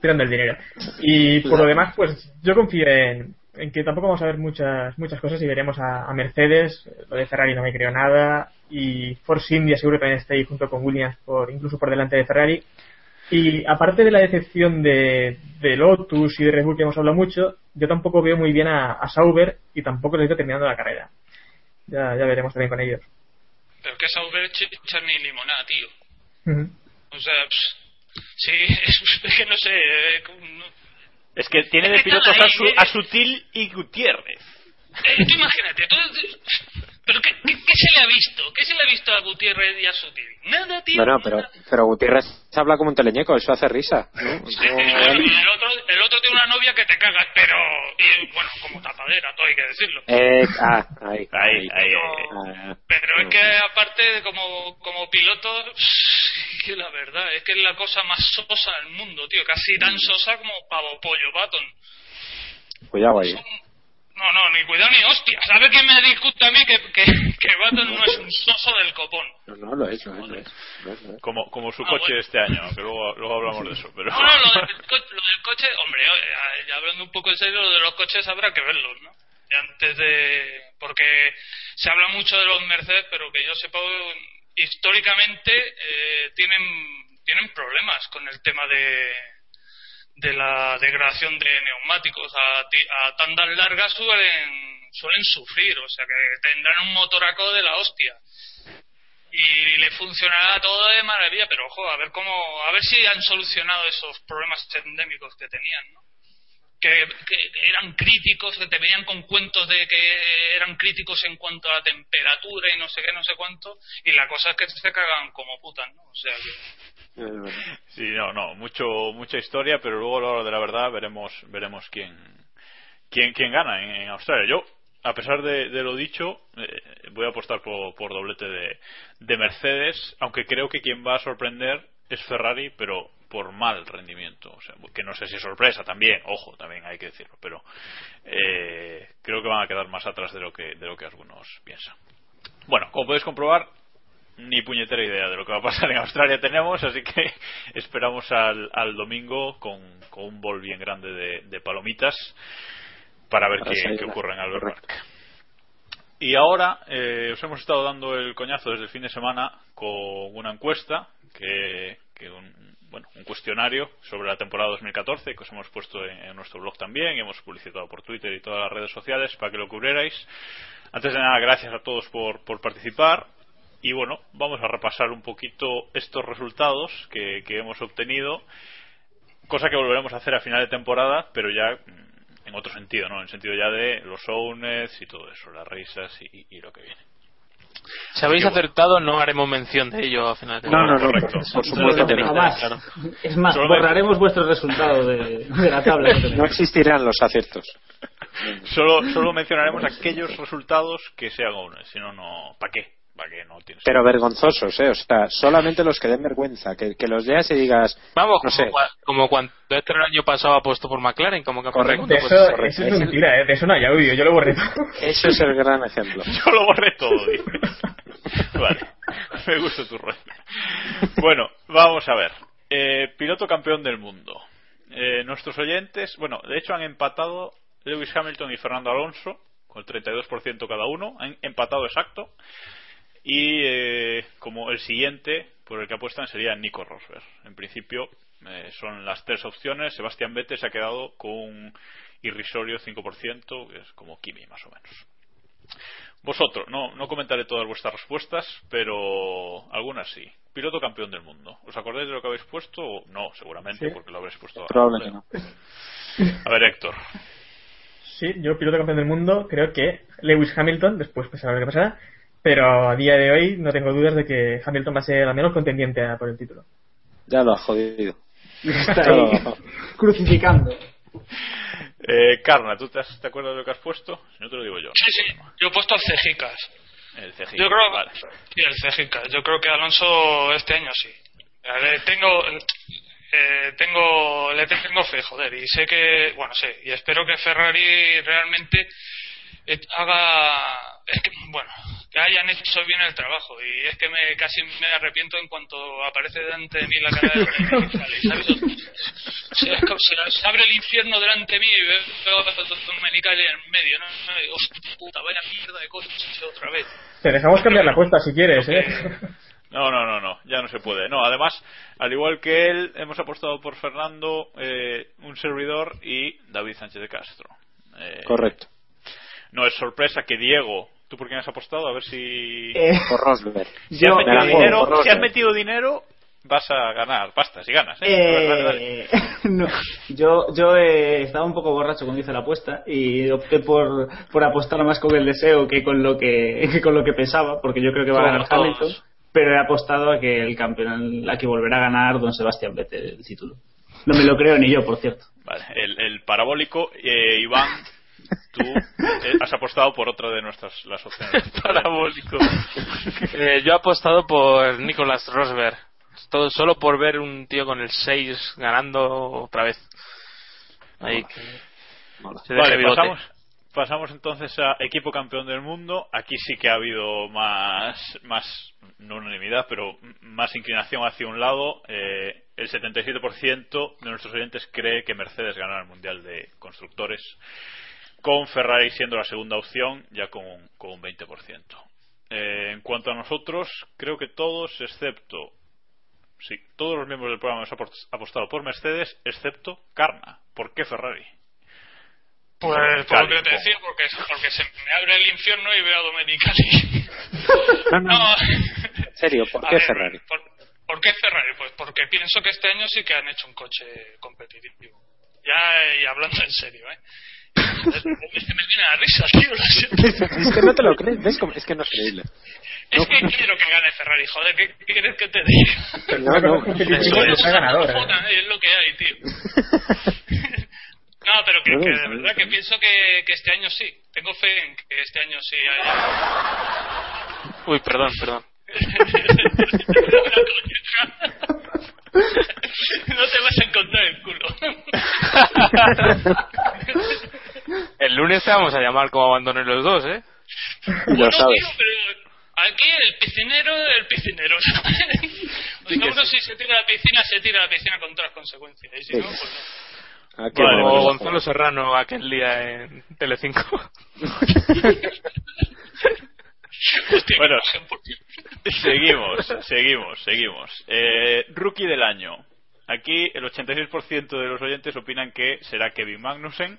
tirando el dinero. Y por lo demás, pues yo confío en, en que tampoco vamos a ver muchas muchas cosas y veremos a, a Mercedes, lo de Ferrari no me creo nada, y Force India seguro que también está ahí junto con Williams, por incluso por delante de Ferrari. Y aparte de la decepción de, de Lotus y de Red Bull que hemos hablado mucho, yo tampoco veo muy bien a, a Sauber y tampoco les veo terminando la carrera. Ya, ya veremos también con ellos. Pero que Sauber chicha ni limonada, tío. O sea, pss, sí, es, es que no sé. eh, no- Es que tiene de pilotos a, Su- eh. a Sutil y Gutiérrez. Eh, tú imagínate, tú- pero ¿qué, qué, qué se le ha visto? ¿Qué se le ha visto a Gutiérrez y a Sutil? Nada, tío. Bueno, pero, pero Gutiérrez habla como un teleñeco, eso hace risa. ¿no? El otro, el otro tiene una novia que te cagas, pero y, bueno, como tapadera, todo hay que decirlo. Eh, ah, ahí, Ahí, ahí, Ah, Pero es que aparte como, como piloto, que la verdad, es que es la cosa más sosa del mundo, tío, casi tan sosa como pavo pollo Baton. Cuidado ahí. No, no, ni cuidado ni hostia. ¿Sabe quién me discute a mí que, que, que Baton no es un soso del copón? No, no, lo es, lo es, lo es, lo es, lo es. Como, como su Ah, coche bueno. este año, que luego, luego hablamos de eso. Pero... No, no, lo del, co- lo del coche, hombre, ya hablando un poco en serio, lo de los coches habrá que verlos, ¿no? Antes de. Porque se habla mucho de los Mercedes, pero que yo sepa, históricamente eh, tienen, tienen problemas con el tema de, de la degradación de neumáticos. A, a tandas largas suelen, suelen sufrir, o sea que tendrán un motoraco de la hostia y le funcionará todo de maravilla, pero ojo, a ver cómo, a ver si han solucionado esos problemas endémicos que tenían, ¿no? Que, que eran críticos, que te venían con cuentos de que eran críticos en cuanto a la temperatura y no sé qué, no sé cuánto, y la cosa es que se cagan como putas, ¿no? O sea que... Sí, no, no, mucho, mucha historia, pero luego a la hora de la verdad veremos, veremos quién, quién, quién gana en, en Australia. Yo, a pesar de, de lo dicho, eh, voy a apostar por, por doblete de, de Mercedes, aunque creo que quien va a sorprender es Ferrari, pero por mal rendimiento. O sea, que no sé si es sorpresa también, ojo, también hay que decirlo, pero eh, creo que van a quedar más atrás de lo que, de lo que algunos piensan. Bueno, como podéis comprobar, ni puñetera idea de lo que va a pasar en Australia tenemos, así que esperamos al, al domingo con, con un bol bien grande de, de palomitas para ver Para qué, qué ocurre en Albert Park. Y ahora eh, os hemos estado dando el coñazo desde el fin de semana con una encuesta, que, que un, bueno, un cuestionario sobre la temporada 2014 que os hemos puesto en, nuestro blog también y hemos publicitado por Twitter y todas las redes sociales para que lo cubrierais. Antes de nada, gracias a todos por, por participar. Y bueno, vamos a repasar un poquito estos resultados que, que hemos obtenido, cosa que volveremos a hacer a final de temporada, pero ya en otro sentido, ¿no? En sentido ya de los owners y todo eso, las risas y- y lo que viene. Si habéis acertado, no haremos mención de ello a final de No, no, no, correcto. por supuesto que no. Claro. Es más, Solo- borraremos vuestros resultados de, de la tabla. No existirán los aciertos. Solo, solo mencionaremos aquellos resultados que sean owners, si no, no. ¿Para qué? ¿Para qué no tienes? Pero vergonzosos, ¿eh? O sea, solamente los que den vergüenza. Que, que los leas y digas, Vamos, no como, sé. cua- como cuando este el año pasado apuesto por McLaren como del Correcto. De pues, eso, correcto. eso es mentira, ¿eh? de eso no hay audio, yo lo borré todo. Eso es el gran ejemplo. Yo lo borré todo. Vale, me gusta tu rollo. Bueno, vamos a ver. Eh, piloto campeón del mundo. Eh, nuestros oyentes, bueno, de hecho han empatado Lewis Hamilton y Fernando Alonso, con el 32% cada uno, han empatado exacto. Y eh, como el siguiente por el que apuestan sería Nico Rosberg. En principio eh, son las tres opciones. Sebastián Vettel se ha quedado con un irrisorio 5%, que es como Kimi más o menos. Vosotros, no, no comentaré todas vuestras respuestas, pero algunas sí. Piloto campeón del mundo. ¿Os acordáis de lo que habéis puesto? o No, seguramente, Sí. porque lo habréis puesto. Probablemente no. A ver, Héctor. Sí, yo piloto campeón del mundo, creo que Lewis Hamilton, después pues a ver qué pasará, pero a día de hoy no tengo dudas de que Hamilton va a ser al menos contendiente a por el título. Ya lo has jodido. Está ahí crucificando. Eh, Carna, ¿tú te, has- te acuerdas de lo que has puesto? Si no te lo digo yo. Sí, sí, yo he puesto al Cejicas. El CGI. Yo creo, Vale. sí, el Cejicas. Yo creo que Alonso este año sí. Le tengo, eh, tengo, le tengo fe, joder, y sé que, bueno, sé, y espero que Ferrari realmente haga, es que, bueno, que hayan hecho bien el trabajo, y es que me casi me arrepiento en cuanto aparece delante de mí la cara de Domenicali, ¿sabes? Si se abre el infierno delante de mí y veo a Domenicali en medio, ¿no? Digo, "Hostia puta, vaya mierda de coche otra vez. Te dejamos cambiar la apuesta si quieres, ¿eh? No, no, no, no, ya no se puede. No, además, al igual que él, hemos apostado por Fernando, eh, un servidor y David Sánchez de Castro. Eh, Correcto. No es sorpresa que Diego. ¿Tú por quién has apostado? A ver si. Eh, Por Rosberg. si, has metido me dinero, por si has metido dinero, vas a ganar pasta si ganas. ¿eh? A ver, dale, dale. Eh, no, yo yo eh, estaba un poco borracho cuando hice la apuesta y opté por, por apostar más con el deseo que con lo que, que con lo que pensaba, porque yo creo que va a ganar todos. Hamilton, pero he apostado a que el campeón, a que volverá a ganar Don Sebastián Vettel el título. No me lo creo ni yo, por cierto. Vale, el, el parabólico, eh, Iván, tú eh, has apostado por otra de nuestras las opciones. Parabólico. Eh, yo he apostado por Nicolas Rosberg. Todo, solo por ver un tío con el 6 ganando otra vez. Ahí Vale, pasamos, pasamos entonces a equipo campeón del mundo. Aquí sí que ha habido más, más no unanimidad, pero más inclinación hacia un lado. Eh, el 77% de nuestros oyentes cree que Mercedes ganará el Mundial de Constructores, con Ferrari siendo la segunda opción, ya con, un- con un 20%. Eh, en cuanto a nosotros, creo que todos, excepto Sí, todos los miembros del programa hemos apos- apostado por Mercedes, excepto Karna. ¿Por qué Ferrari? Pues por lo que te decía, porque, porque se me abre el infierno y veo a Domenicali. No, no, No, En serio, ¿por qué ver, Ferrari? ¿por, por qué Ferrari? Pues porque pienso que este año sí que han hecho un coche competitivo. Ya, y hablando en serio, ¿eh? Es que me viene la risa, tío. lo siento. Es que no te lo crees, ¿ves? Es que no es creíble. Es que quiero que gane Ferrari, joder, ¿qué quieres que te diga? No, no, competitivo eso es. ganador, ¿eh? Es lo que hay, tío. No, pero que, que de verdad que pienso que, que este año sí. Tengo fe en que este año sí haya. Uy, perdón, perdón. no te vas a encontrar el culo. Lunes te vamos a llamar como abandonen los dos, ¿eh? Lo sabes. Tío, pero aquí el piscinero, el piscinero. o sea, uno si se tira a la piscina, se tira a la piscina con todas las consecuencias. Y si Sí. no, pues no. Ah, qué Como bueno. Gonzalo Serrano aquel día en Telecinco. Hostia, Bueno, seguimos, seguimos, seguimos. Eh, rookie del año. Aquí el 86% de los oyentes opinan que será Kevin Magnussen.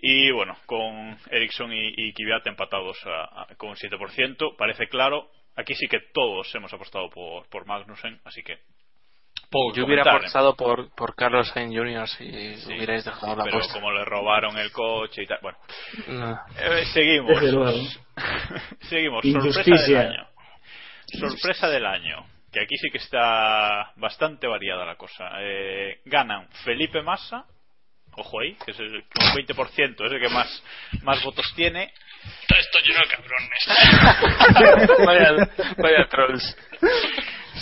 Y bueno, con Ericsson y, y Kvyat empatados a- a- con un 7%. Parece claro. Aquí sí que todos hemos apostado por, por Magnussen, así que. poco Yo hubiera ¿eh? apostado por, por Carlos Sainz Jr. si Sí, hubierais dejado la pero apuesta. como le robaron el coche y tal. Bueno, No. eh, seguimos. Seguimos. Sorpresa del año. Sorpresa del año. Que aquí sí que está bastante variada la cosa. Eh, ganan Felipe Massa. Ojo ahí, que es el con un 20%, es el que más, más votos tiene. Está esto lleno de cabrones. vaya, vaya trolls.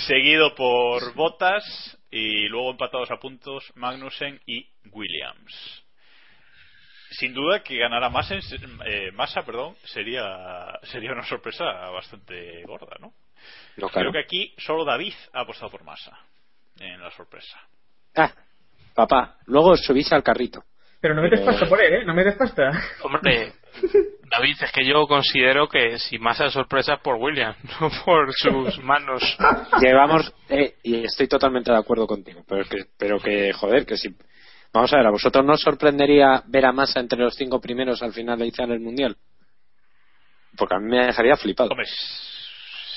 Seguido por Bottas y luego empatados a puntos Magnussen y Williams. Sin duda que ganará Massa, eh, Massa perdón, sería, sería una sorpresa bastante gorda, ¿no? No, claro. Creo que aquí solo David ha apostado por Massa en la sorpresa. Ah, papá, luego subís al carrito. Pero no metes pasta por él, ¿eh? No metes pasta. Hombre, David, es que yo considero que si más a sorpresa es por William, no por sus manos. Llevamos, eh, y estoy totalmente de acuerdo contigo, pero que, pero que joder, que si. Vamos a ver, ¿a vosotros no os sorprendería ver a Massa entre los cinco primeros al final de iniciar el mundial? Porque a mí me dejaría flipado. Hombre,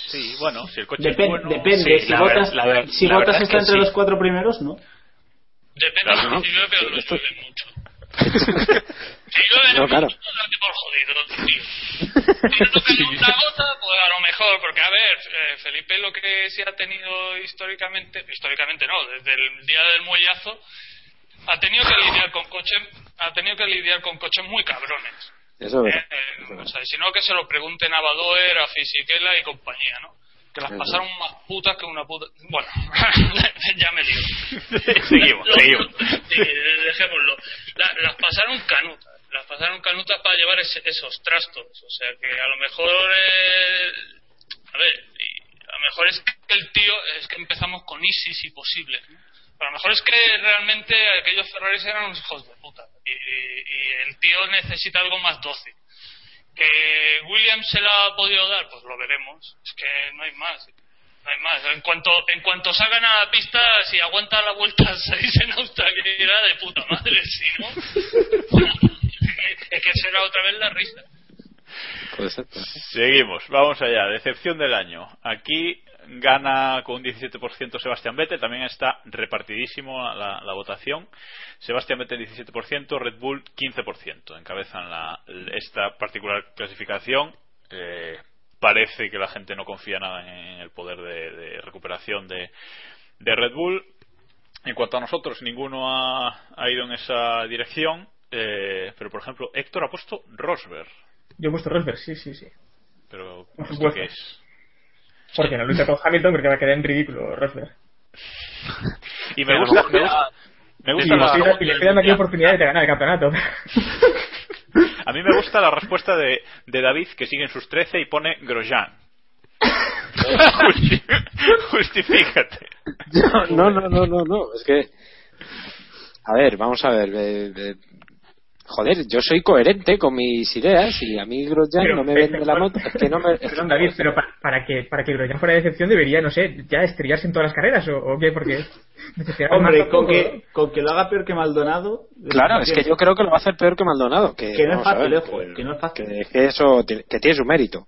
sí, bueno, si el coche Depen- es bueno. depende, sí, si la votas, ver- la ver- si la votas es está que entre sí. los cuatro primeros, ¿no? Depende Claro, ¿no? si llueve o no Esto- llueve mucho. Si llueve No, claro. mucho, date por jodido, tío. Si no toca una gota, pues a lo mejor, porque a ver, eh, Felipe lo que sí ha tenido históricamente, históricamente no, desde el día del muellazo, ha tenido que lidiar con coches, ha tenido que lidiar con coches muy cabrones. Eso es Eh, eh, o sea, si no, que se lo pregunten a Badoer, a Fisichella y compañía, ¿no? Que las pasaron más putas que una puta. Bueno, ya me digo. seguimos, seguimos. Sí, dejémoslo. La- las pasaron canutas. Las pasaron canutas para llevar ese- esos trastos. O sea que a lo mejor. eh, a ver, a lo mejor es que el tío. Es que empezamos con ISIS y. Pero a lo mejor es que realmente aquellos Ferraris eran unos hijos de puta. Y, y- y el tío necesita algo más dócil. ¿Que Williams se la ha podido dar? Pues lo veremos. Es que no hay más. Además, en cuanto, en cuanto salgan a la pista, si aguanta la vuelta 6 en Australia, era de puta madre, si no. es que será otra vez la risa. Seguimos, vamos allá. Decepción del año. Aquí gana con un 17% Sebastián Vettel, también está repartidísimo la, la votación. Sebastián Vettel 17%, Red Bull 15%. Encabezan la, esta particular clasificación. Eh, parece que la gente no confía nada en el poder de, de recuperación de, de Red Bull. En cuanto a nosotros, ninguno ha, ha ido en esa dirección. Eh, pero, por ejemplo, Héctor ha puesto Rosberg. Yo he puesto Rosberg, sí, sí, sí. Pero, Por ¿esto supuesto. qué es? Porque en la lucha con Hamilton creo que va a quedar en ridículo Rosberg. Y me gusta, me gusta, me gusta y, la- y le quedan aquí oportunidades de ganar el campeonato. A mí me gusta la respuesta de, de David que sigue en sus 13 y pone Grosjean. Justi- Justifícate. No, no, no, no, no. Es que. A ver, vamos a ver. eh, eh, Joder, yo soy coherente con mis ideas y a mí Grosjean Pero- no me vende la moto. Es que no me. es que- Perdón, David, pero pa- para, que para que Grosjean fuera de decepción debería, no sé, ya estrellarse en todas las carreras o, o qué, porque Hombre, con que, con que lo haga peor que Maldonado. Claro, es que yo creo que lo va a hacer peor que Maldonado. Que, Que no es fácil, ver, que no es fácil. que, que eso tiene- que tiene su mérito.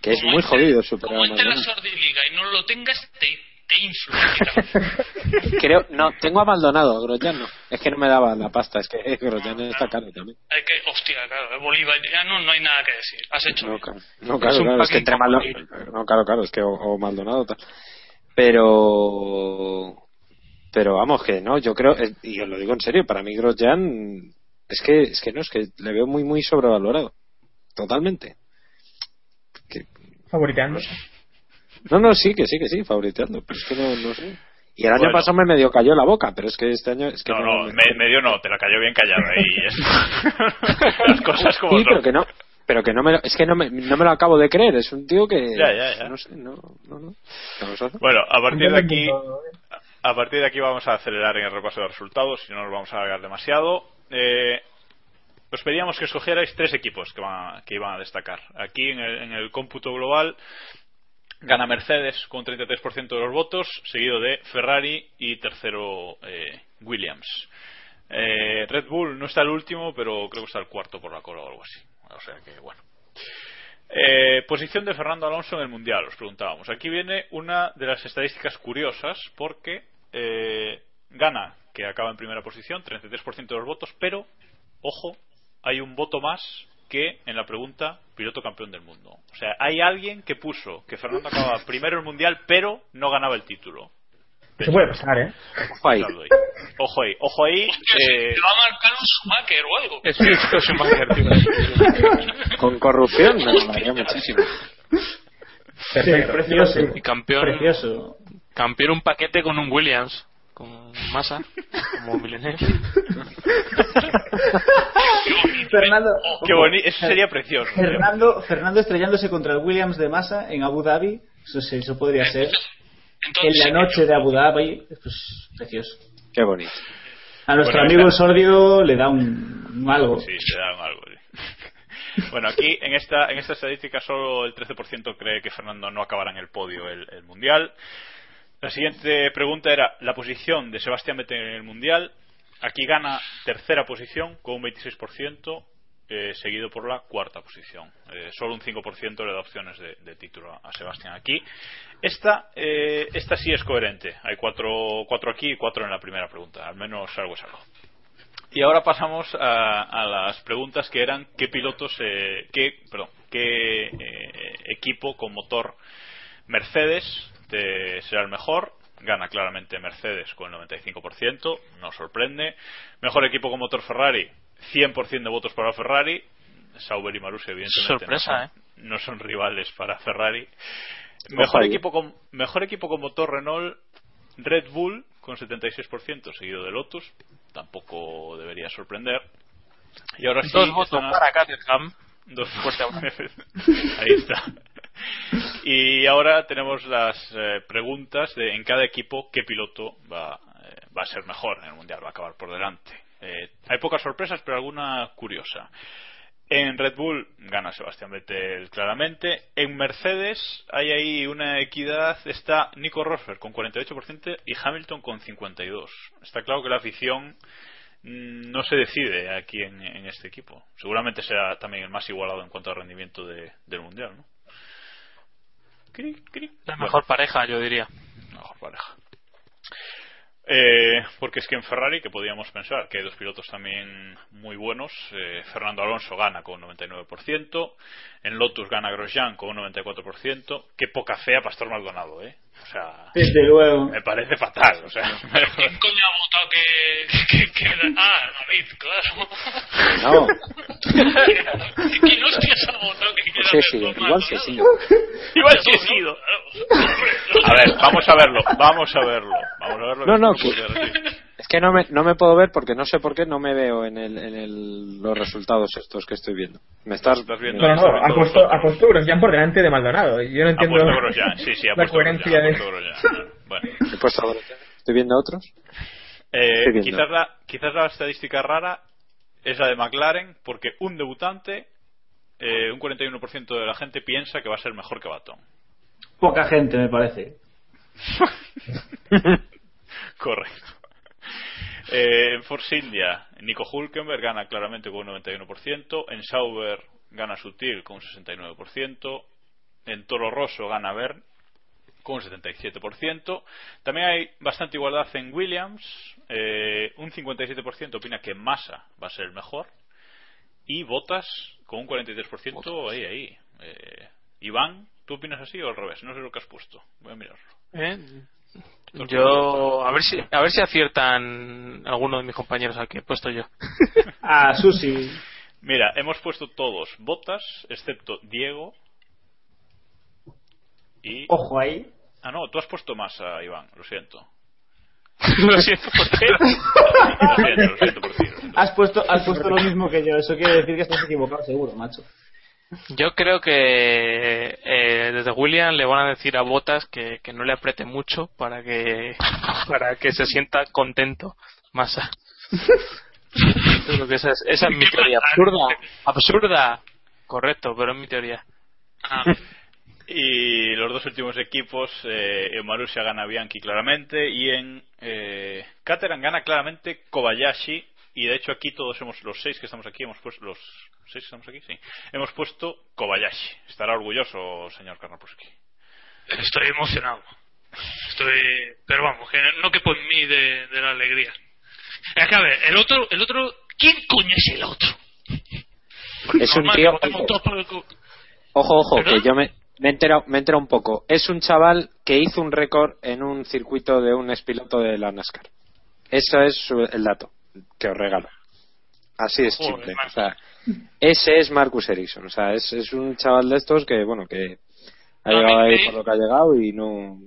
Que es muy jodido superar a Como entre la Maldonado. sordiliga y no lo tengas, te, te. Creo, no, tengo a Maldonado, Grosjean no. Es que no me daba la pasta, es que eh, Grosjean está caro también. Hay que, hostia, claro, el bolivariano no hay nada que decir. Has hecho. No, claro, no, claro, Es claro, es que entre Maldo- no, claro, claro, es que o, o Maldonado tal. Pero pero vamos que no, yo creo y os lo digo en serio, para mí Grosjean es que es que no es que le veo muy muy sobrevalorado. Totalmente. favoriteando. No, no, sí, que sí, que sí, favoriteando, pero es que no, no sé. Y el año Bueno. pasado me medio cayó la boca, pero es que este año es que No, no, me, medio no, te la cayó bien callada y es- las cosas como Sí, son. pero que no, pero que no me lo, es que no me, no me lo acabo de creer, es un tío que Ya, ya, ya. no sé, no, no, no. Bueno, a partir de aquí, a partir de aquí vamos a acelerar en el repaso de resultados, si no nos vamos a alargar demasiado. Eh, os pedíamos que escogierais tres equipos que, van que iban a destacar. Aquí en el, en el cómputo global gana Mercedes con 33% de los votos, seguido de Ferrari y tercero eh, Williams. Eh, Red Bull no está el último, pero creo que está el cuarto por la cola o algo así. O sea que bueno. Eh, posición de Fernando Alonso en el Mundial, os preguntábamos. Aquí viene una de las estadísticas curiosas porque eh, gana, que acaba en primera posición, 33% de los votos, pero, ojo, hay un voto más que en la pregunta piloto campeón del mundo. O sea, hay alguien que puso que Fernando acababa primero en el Mundial, pero no ganaba el título. Se puede pasar, ¿eh? Ojo ahí. Ojo ahí, ojo ahí. eh, Te va a marcar un Schumacher o algo. Es un Schumacher, tío. Con corrupción me molaría muchísimo. Perfecto. precioso. Y campeón. Precioso. Campeón un paquete con un Williams. Con masa. Como Villeneuve. Fernando, qué bonito, eso sería precioso. Fernando, Fernando estrellándose contra el Williams de Massa en Abu Dhabi. Eso, sí, eso podría ser. En la noche de Abu Dhabi. Pues precioso. Qué bonito. A nuestro Bueno, amigo sordio le da un, un algo. Sí, se dan algo. sí. Bueno, aquí en esta, en esta estadística solo el 13% cree que Fernando no acabará en el podio el, el Mundial. La siguiente pregunta era la posición de Sebastián Vettel en el Mundial. Aquí gana tercera posición con un 26%, eh, seguido por la cuarta posición. Eh, solo un 5% le da opciones de, título a Sebastián aquí. Esta, eh, esta sí es coherente. Hay cuatro, cuatro aquí y cuatro en la primera pregunta. Al menos algo es algo. Y ahora pasamos a, a las preguntas que eran qué pilotos, eh, qué, perdón, qué eh, equipo con motor Mercedes será el mejor. Gana claramente Mercedes con el 95%, no sorprende. Mejor equipo con motor Ferrari, 100% de votos para Ferrari. Sauber y Marussia, evidentemente, Sorpresa, no, ¿eh? son, no son rivales para Ferrari. Mejor equipo, con, mejor equipo con motor Renault, Red Bull con 76%, seguido de Lotus. Tampoco debería sorprender. Y ahora sí. Dos votos están para Caterham. Dos. Ahí está. Y ahora tenemos las eh, preguntas de en cada equipo qué piloto va, eh, va a ser mejor en el mundial, va a acabar por delante. Eh, hay pocas sorpresas, pero alguna curiosa. En Red Bull gana Sebastián Vettel claramente. En Mercedes hay ahí una equidad. Está Nico Rosberg con 48% y Hamilton con 52%. Está claro que la afición mm, no se decide aquí en, este equipo. Seguramente será también el más igualado en cuanto al rendimiento de- del mundial. ¿no? La Bueno. mejor pareja, yo diría. mejor pareja. Eh, porque es que en Ferrari, que podíamos pensar que hay dos pilotos también muy buenos, eh, Fernando Alonso gana con un 99%, en Lotus gana Grosjean con un 94%, qué poca fe a Pastor Maldonado, ¿eh? O sea, Desde luego. me parece fatal, o sea, ¿Quién coño ha votado que, que, que- Ah, David, claro. No. ¿Quién hostias ha votado que quiera Sí, sí, igual sí, claro? sí. igual sí he sido. A ver, vamos a verlo, vamos a verlo, vamos a verlo. No, no, que- que- Es que no me, no me puedo ver porque no sé por qué no me veo en, el, en el, los resultados estos que estoy viendo. Me estás, viendo- No, no, no, ha puesto, ha puesto Grosjean por delante de Maldonado. Yo no Ha entiendo sí, sí, ha la puesto coherencia Grosjean, ha de... puesto Grosjean. Bueno. He puesto ahora. Estoy viendo otros. Eh, Estoy viendo. quizás, la, quizás la estadística rara es la de McLaren, porque un debutante, eh, un 41% de la gente piensa que va a ser mejor que Baton. Poca gente, me parece. Correcto. Eh, en Force India, Nico Hulkenberg gana claramente con un 91%. En Sauber gana Sutil con un 69%. En Toro Rosso gana Bern con un 77%. También hay bastante igualdad en Williams. Eh, un 57% opina que Massa va a ser el mejor. Y Botas con un 43% ahí, ahí. Eh, Iván, ¿tú opinas así o al revés? No sé lo que has puesto. Voy a mirarlo. ¿Eh? Yo, a ver si, a ver si aciertan alguno de mis compañeros al que he puesto yo. Ah, Susi. Mira, hemos puesto todos botas, excepto Diego. Y. Ojo ahí. Ah, no, tú has puesto más a Iván, lo siento. lo siento por ti. Lo siento, lo siento por ti. lo siento. Has puesto, has puesto lo mismo que yo. Eso quiere decir que estás equivocado, seguro, macho. Yo creo que eh, desde William le van a decir a Botas que, que no le apriete mucho para que para que se sienta contento Massa. Esa es, esa es mi teoría. Absurda, absurda. Correcto, pero es mi teoría. Y los dos últimos equipos, eh, en Marussia gana Bianchi claramente y en eh, Caterham gana claramente Kobayashi. Y de hecho aquí todos hemos, los seis que estamos aquí, hemos puesto, los seis que estamos aquí, sí, hemos puesto Kobayashi. Estará orgulloso, señor Karnapowski. Estoy emocionado. Estoy. Pero vamos, que no quepo en mí de, de la alegría. Es que a ver, el otro. el otro ¿Quién coño es el otro? Es un tío. por el Ojo, ojo, ¿Perdón? que yo me, me he enterado, me he enterado un poco. Es un chaval que hizo un récord en un circuito de un expiloto de la NASCAR. Eso es su- el dato que os regalo. Así es Joder, simple. O sea, ese es Marcus Ericsson. O sea, es, es un chaval de estos que, bueno, que ha No, llegado ahí por lo que ha llegado y no.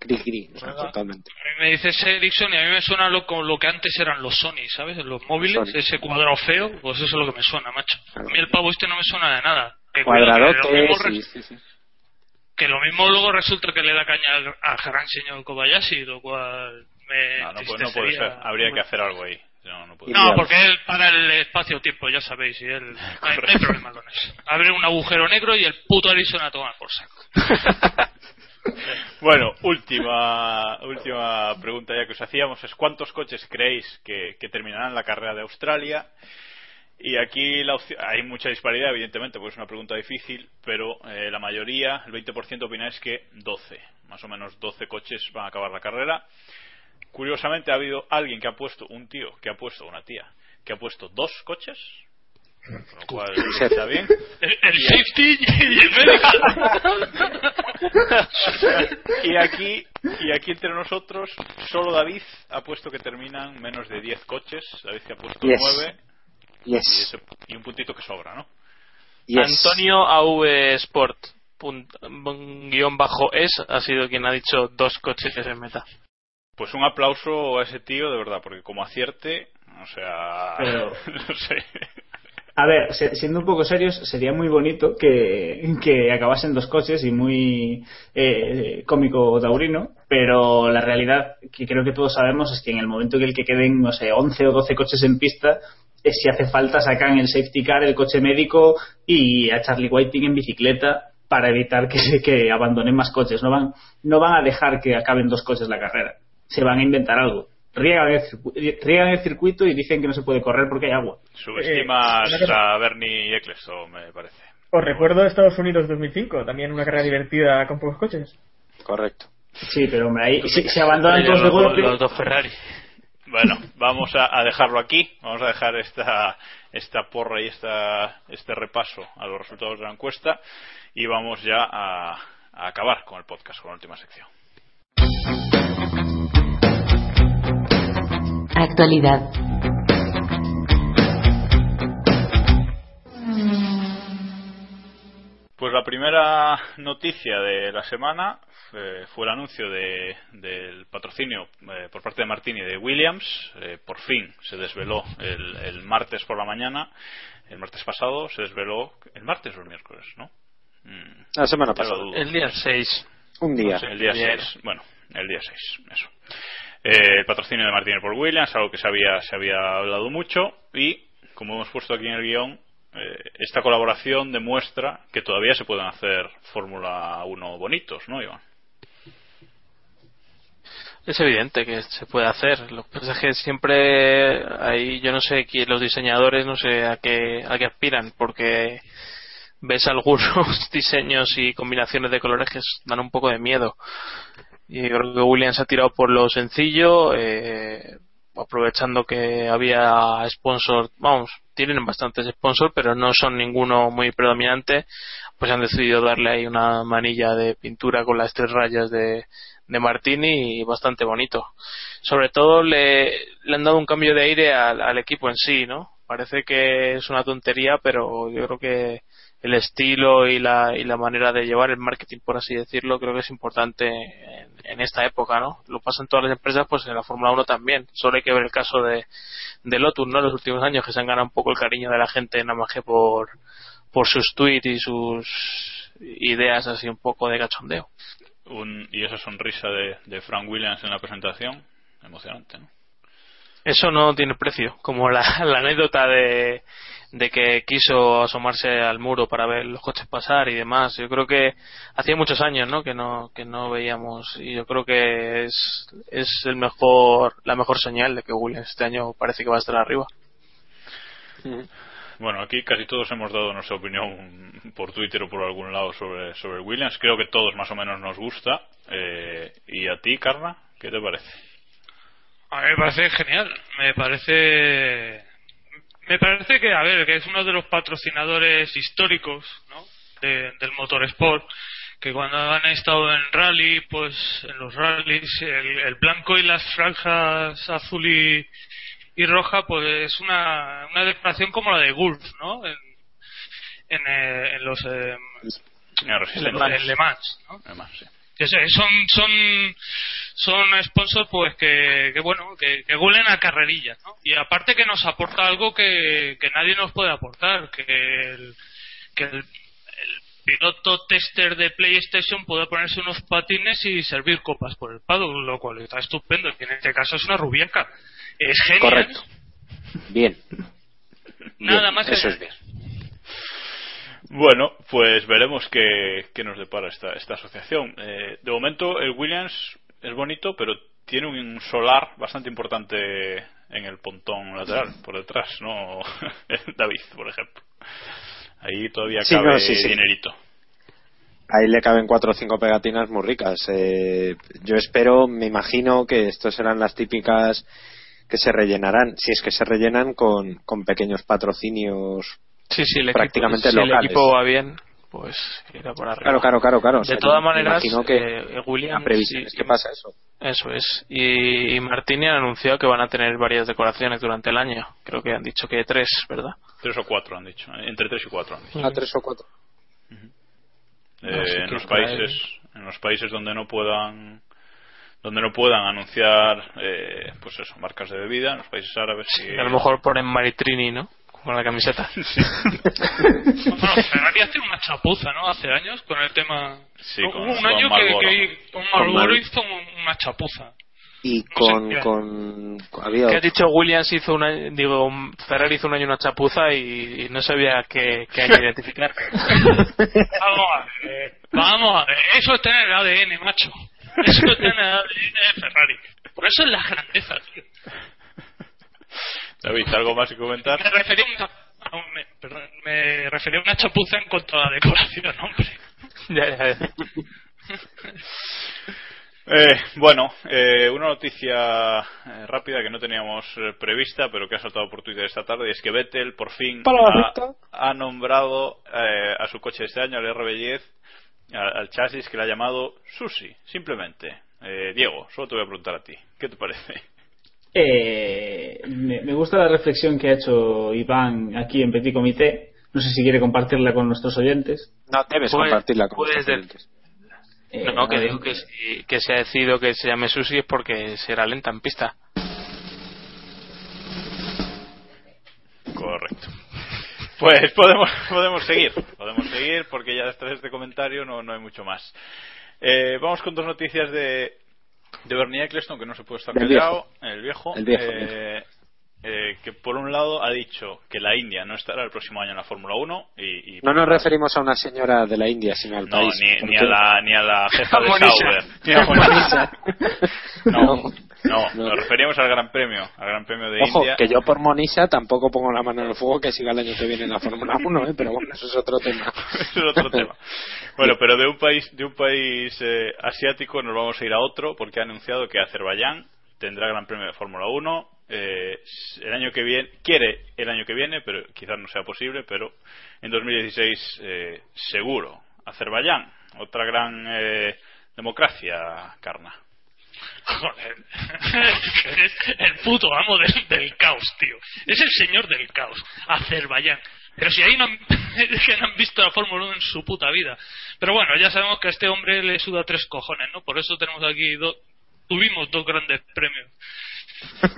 Cri, cri, o sea, Oiga. totalmente. A mí me dices Ericsson y a mí me suena lo, como lo que antes eran los Sony, ¿sabes? Los móviles, Sony. ese cuadrado feo, pues eso es lo que me suena, macho. A mí el pavo este no me suena de nada. Que, Cuadradote, cuidado, que lo mismo sí, res- sí, sí. que lo mismo luego resulta que le da caña al, gran señor Kobayashi, lo cual me No, no, puede- no puede ser. Habría que hacer algo ahí. No, porque él para el espacio-tiempo, ya sabéis, y él. No hay, no hay problema con eso. Abre un agujero negro y el puto Ericsson a tomar por saco. Bueno, última, última pregunta ya que os hacíamos es ¿cuántos coches creéis que, que terminarán la carrera de Australia? Y aquí la opción- hay mucha disparidad, evidentemente, porque es una pregunta difícil, pero eh, la mayoría, el 20% opináis que 12, más o menos 12 coches van a acabar la carrera. Curiosamente ha habido alguien que ha puesto, un tío que ha puesto, una tía, que ha puesto dos coches, con lo cual está bien. El, el safety y el medical. y aquí y aquí entre nosotros solo David ha puesto que terminan menos de 10 coches David que ha puesto Yes. 9 y, Yes. ese- y un puntito que sobra ¿no? Yes. Antonio AV Sport guion bajo es ha sido quien ha dicho dos coches en meta. Pues un aplauso a ese tío de verdad porque como acierte o sea Pero- no sé A ver, siendo un poco serios, sería muy bonito que, que acabasen dos coches y muy eh, cómico taurino, pero la realidad que creo que todos sabemos es que en el momento en el que queden, no sé, 11 o 12 coches en pista, eh, si hace falta sacan el safety car, el coche médico y a Charlie Whiting en bicicleta para evitar que, que abandonen más coches. No van, no van a dejar que acaben dos coches la carrera. Se van a inventar algo. Riegan el, riegan el circuito y dicen que no se puede correr porque hay agua. Subestimas Eh, a Bernie Ecclestone, me parece. Os recuerdo Estados Unidos 2005, también una carrera divertida con pocos coches. Correcto. Sí, pero hombre, ahí se, se abandonan Los, de golpe. los dos Ferrari. Bueno, vamos a, a dejarlo aquí. Vamos a dejar esta, esta porra y esta, este repaso a los resultados de la encuesta y vamos ya a, a acabar con el podcast, con la última sección. Actualidad. Pues la primera noticia de la semana eh, fue el anuncio de- del patrocinio eh, por parte de Martini de Williams. Eh, por fin se desveló el, el martes por la mañana. El martes pasado se desveló. ¿El martes o el miércoles? ¿No? Mm, La semana pasada. El día 6. Un día. el día Bien. 6. Bueno, el día 6, eso. Eh, el patrocinio de Martínez por Williams, algo que se había, se había hablado mucho y, como hemos puesto aquí en el guion, eh, esta colaboración demuestra que todavía se pueden hacer Fórmula 1 bonitos, ¿no, Iván? Es evidente que se puede hacer. Lo que pasa es que siempre ahí, yo no sé, quién- los diseñadores no sé a qué, a qué aspiran, porque ves algunos diseños y combinaciones de colores que dan un poco de miedo. Y creo que Williams ha tirado por lo sencillo, eh, aprovechando que había sponsors, vamos, tienen bastantes sponsors, pero no son ninguno muy predominante, pues han decidido darle ahí una manilla de pintura con las tres rayas de, de Martini y bastante bonito. Sobre todo le, le han dado un cambio de aire al, al equipo en sí, ¿no? Parece que es una tontería, pero yo creo que el estilo y la, y la manera de llevar el marketing, por así decirlo, creo que es importante en, en esta época, ¿no? Lo pasa en todas las empresas, pues en la Fórmula 1 también. Solo hay que ver el caso de, de Lotus, ¿no? En los últimos años que se han ganado un poco el cariño de la gente nada más que por, por sus tweets y sus ideas así un poco de cachondeo. Un- y esa sonrisa de, de Frank Williams en la presentación, emocionante, ¿no? Eso no tiene precio, como la, la anécdota de, de que quiso asomarse al muro para ver los coches pasar y demás. Yo creo que hacía muchos años, ¿no? Que no que no veíamos y yo creo que es es el mejor la mejor señal de que Williams este año parece que va a estar arriba. Bueno, aquí casi todos hemos dado nuestra opinión por Twitter o por algún lado sobre, sobre Williams. Creo que todos más o menos nos gusta. Eh, ¿Y a ti, Carla? ¿Qué te parece? A mí me parece genial. Me parece. Me parece que, a ver, que es uno de los patrocinadores históricos ¿no? de- del motorsport. Que cuando han estado en rally, pues en los rallies, el, el blanco y las franjas azul y, y roja, pues es una, una decoración como la de Gulf, ¿no? En, en, eh, en los. eh, en. Le Mans, ¿no? Sí. Son son son sponsors pues que, que bueno que, que huelen a carrerillas ¿no? y aparte que nos aporta algo que, que nadie nos puede aportar que el, que el, el piloto tester de PlayStation puede ponerse unos patines y servir copas por el paddock lo cual está estupendo y en este caso es una rubiaca es genial Correcto. Bien. nada Bien, más que Eso es bien. Bueno, pues veremos qué, qué nos depara esta, esta asociación. Eh, de momento, el Williams es bonito, pero tiene un solar bastante importante en el pontón lateral, por detrás, ¿no? David, por ejemplo. Ahí todavía Sí, cabe no, sí, sí. dinerito. Ahí le caben cuatro o cinco pegatinas muy ricas. Eh, yo espero, me imagino que estos serán las típicas que se rellenarán, si es que se rellenan con, con pequeños patrocinios Sí, sí, el prácticamente equipo, si el equipo va bien, pues irá por arriba. Claro, claro, claro, claro. O De sea, todas maneras, imagino que eh, Williams y- es que pasa eso. Eso es. Y, y Martini han anunciado que van a tener varias decoraciones durante el año. Creo que han dicho que tres, ¿verdad? Tres o cuatro han dicho. eh, Entre tres y cuatro han dicho. A tres o cuatro. Eh, en los países en los países donde no puedan donde no puedan anunciar eh, pues eso marcas de bebida en los países árabes sí, A lo mejor ponen Maritrini, ¿no? Con la camiseta. Bueno, Ferrari hace una chapuza, ¿no? Hace años con el tema. Sí, Hubo con- un año que, que con Marlboro Mar- hizo un- una chapuza. Y con, qué. con, había ¿Qué has otro. dicho Williams hizo un año, digo, Ferrari hizo un año una chapuza y, y no sabía qué, qué año identificar. Vamos a ver, vamos a ver. Eso es tener el ADN, macho. Eso es tener el ADN de Ferrari. Por eso es la grandeza, tío. David, ¿algo más que comentar? Me refería a una, a un- me, perdón, me refería a una chapuza en cuanto a la decoración, hombre. ya, ya, ya. Eh, bueno, eh, una noticia eh, rápida que no teníamos eh, prevista, pero que ha saltado por Twitter esta tarde, y es que Vettel por fin ha, ha nombrado eh, a su coche de este año, al RB10, al, al chasis que le ha llamado Susi, simplemente. Eh, Diego, solo te voy a preguntar a ti, ¿qué te parece? Eh, me, me gusta la reflexión que ha hecho Iván aquí en Petit Comité. No sé si quiere compartirla con nuestros oyentes. No, debes Puedes- compartirla con puedes nuestros de- oyentes. Eh, No, no, que digo que, si, que se ha decidido que se llame Susi es porque será lenta en pista. Correcto. Pues podemos, podemos seguir, podemos seguir porque ya después de este comentario no, no hay mucho más. Eh, vamos con dos noticias de, de Bernie Eccleston, que no se puede estar callado, el viejo, El viejo, eh, eh, que por un lado ha dicho que la India no estará el próximo año en la Fórmula 1 y, y No nos referimos a una señora de la India, sino al no, país. ni, ni a la, ni a la jefa A de. Sauber. Ni a Monisa. No, No. no, No. nos referimos al Gran Premio, al Gran Premio de Ojo, India. que yo por Monisa tampoco pongo la mano en el fuego que siga el año que viene en la Fórmula 1, ¿eh? pero bueno, eso es otro tema. Eso es otro tema. Bueno, pero de un país de un país eh, asiático nos vamos a ir a otro porque ha anunciado que Azerbaiyán tendrá Gran Premio de Fórmula 1 eh, el año que viene quiere el año que viene, pero quizás no sea posible, pero en 2016 eh, seguro. Azerbaiyán, otra gran eh, democracia, Carna. Joder. es el puto amo del, caos, tío. Es el señor del caos. Azerbaiyán. Pero si ahí no han, que no han visto la Fórmula 1 en su puta vida. Pero bueno, ya sabemos que a este hombre le suda tres cojones, ¿no? Por eso tenemos aquí dos. Tuvimos dos grandes premios.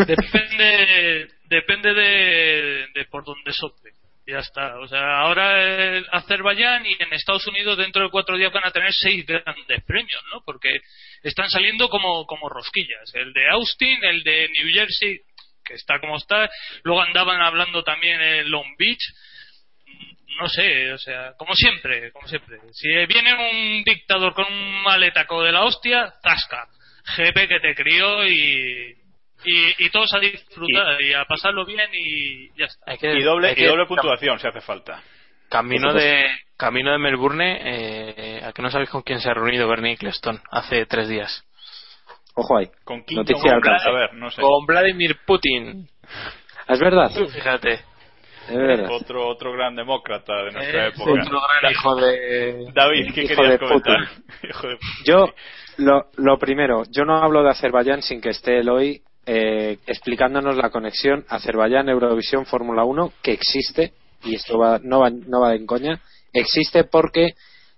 Depende, depende de, por dónde sople. Ya está. O sea, ahora el Azerbaiyán y en Estados Unidos dentro de cuatro días van a tener seis grandes premios, ¿no? Porque están saliendo como, como rosquillas. El de Austin, el de New Jersey, que está como está. Luego andaban hablando también en Long Beach. No sé, o sea, como siempre, como siempre. Si viene un dictador con un maletaco de la hostia, zasca. GP que te crió y, y, y todos a disfrutar y, a pasarlo bien y ya está. Hay que- Y doble, hay y que- doble puntuación si hace falta. Camino de camino de Melbourne, eh, ¿a que no sabéis con quién se ha reunido Bernie Eccleston hace tres días? Ojo ahí. Con quién Noticia con. A ver, no sé. Con Vladimir Putin. Es verdad, Fíjate. es verdad. Otro, otro gran demócrata de nuestra Eh, época. otro gran hijo de... David, ¿qué Hijo querías de comentar? Putin. Hijo de Yo, lo, lo primero, yo no hablo de Azerbaiyán sin que esté él hoy eh, explicándonos la conexión Azerbaiyán-Eurovisión Fórmula 1 que existe, y esto va, no, va, no va en coña, existe porque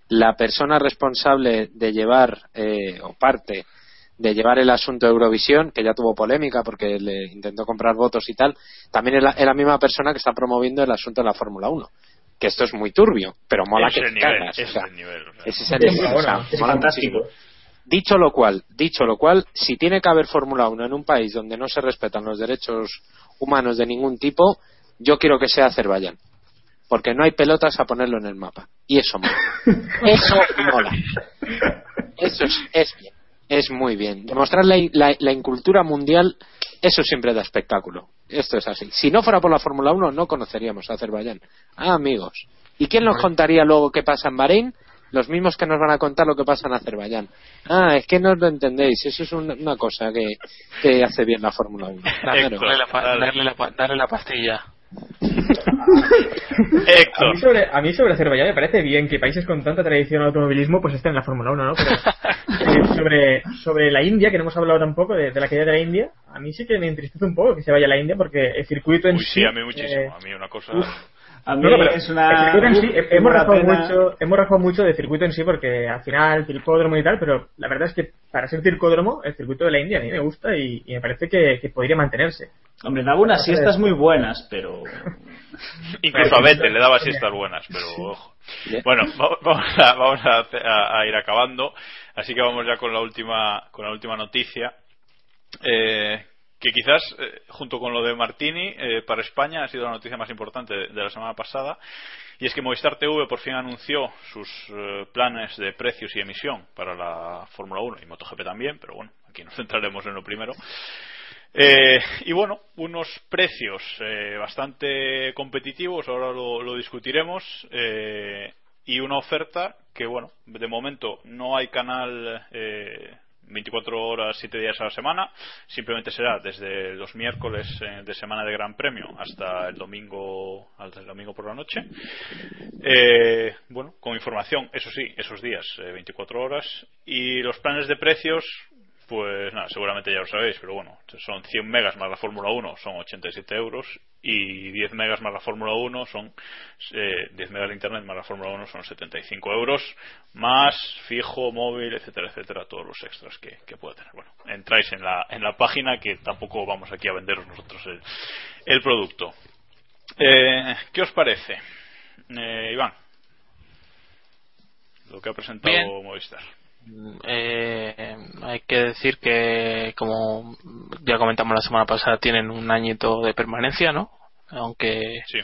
la persona responsable de llevar, eh, o parte de llevar el asunto de Eurovisión, que ya tuvo polémica porque le intentó comprar votos y tal, también es la, es la misma persona que está promoviendo el asunto de la Fórmula 1. Que esto es muy turbio, pero mola ese que te nivel, cagas, ese o sea, nivel. o sea. ese es el nivel, o sea, es mola fantástico. muchísimo. Dicho lo cual, dicho lo cual, si tiene que haber Fórmula 1 en un país donde no se respetan los derechos humanos de ningún tipo, yo quiero que sea Azerbaiyán. Porque no hay pelotas a ponerlo en el mapa. Y eso mola. Eso mola. Eso es, es bien. Es muy bien. Demostrar la, la- la incultura mundial, eso siempre da espectáculo. Esto es así. Si no fuera por la Fórmula 1, no conoceríamos a Azerbaiyán. Ah, amigos. ¿Y quién nos contaría luego qué pasa en Bahrein? Los mismos que nos van a contar lo que pasa en Azerbaiyán. Ah, es que no lo entendéis. Eso es un- una cosa que, que hace bien la Fórmula 1. Claro. Darle la, darle la pa- darle la pastilla. A Héctor. mí, sobre, a mí sobre Azerbaiyán me parece bien que países con tanta tradición al automovilismo pues estén en la Fórmula 1, ¿no? Pero eh, sobre, sobre la India, que no hemos hablado tampoco de, de la caída de la India, a mí sí que me entristece un poco que se vaya a la India porque el circuito en Uy, sí, a mí muchísimo. eh, A mí una cosa. A mí no, no, pero es una. el circuito en sí, uf, hemos una rajado mucho, hemos rajado mucho de circuito en sí porque al final circódromo y tal, pero la verdad es que para ser circódromo el circuito de la India a mí me gusta y, y me parece que, que podría mantenerse. Hombre, daba unas siestas muy buenas, pero. Incluso a Vettel le daba siestas buenas, pero ojo. Bueno, va- vamos, a, vamos a, a- a ir acabando, así que vamos ya con la última, con la última noticia. Eh, que quizás, eh, junto con lo de Martini, eh, para España ha sido la noticia más importante de, la semana pasada, y es que Movistar TV por fin anunció sus eh, planes de precios y emisión para la Fórmula 1 y MotoGP también, pero bueno, aquí nos centraremos en lo primero. Eh, y bueno, unos precios bastante competitivos, ahora lo, lo discutiremos, y una oferta que, bueno, de momento no hay canal 24 horas, 7 días a la semana, simplemente será desde los miércoles eh, de semana de Gran Premio hasta el domingo, hasta el domingo por la noche. Eh, bueno, con información, eso sí, esos días, eh, 24 horas, y los planes de precios, pues nada, seguramente ya lo sabéis, pero bueno, son 100 megas más la Fórmula 1, son 87 euros, y 10 megas más la Fórmula 1 son, eh, 10 megas de internet más la Fórmula 1 son 75 euros, más fijo, móvil, etcétera, etcétera, todos los extras que, que pueda tener. Bueno, entráis en la, en la página que tampoco vamos aquí a venderos nosotros el, el producto. Eh, ¿Qué os parece? Eh, Iván, lo que ha presentado Bien. Movistar. Eh, hay que decir que, como ya comentamos la semana pasada, tienen un añito de permanencia, ¿no? Aunque Sí,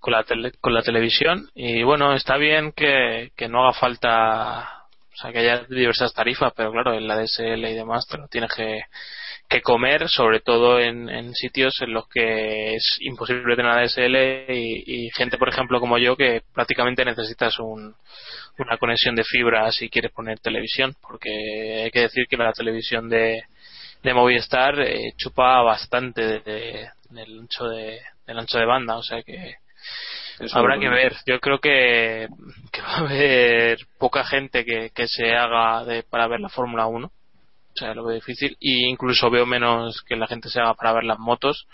con la, tele- con la televisión. Y bueno, está bien que, que no haga falta, o sea, que haya diversas tarifas, pero claro, en la DSL y demás te lo tienes que, que comer, sobre todo en, en sitios en los que es imposible tener la DSL y, y gente, por ejemplo, como yo, que prácticamente necesitas un, una conexión de fibra si quieres poner televisión, porque hay que decir que la televisión de, de Movistar eh, chupa bastante de- de- del ancho de del ancho de banda, o sea que Eso habrá que ver. Yo creo que, que va a haber poca gente que, que se haga de, para ver la Fórmula 1. O sea, lo veo difícil. Y incluso veo menos que la gente se haga para ver las motos.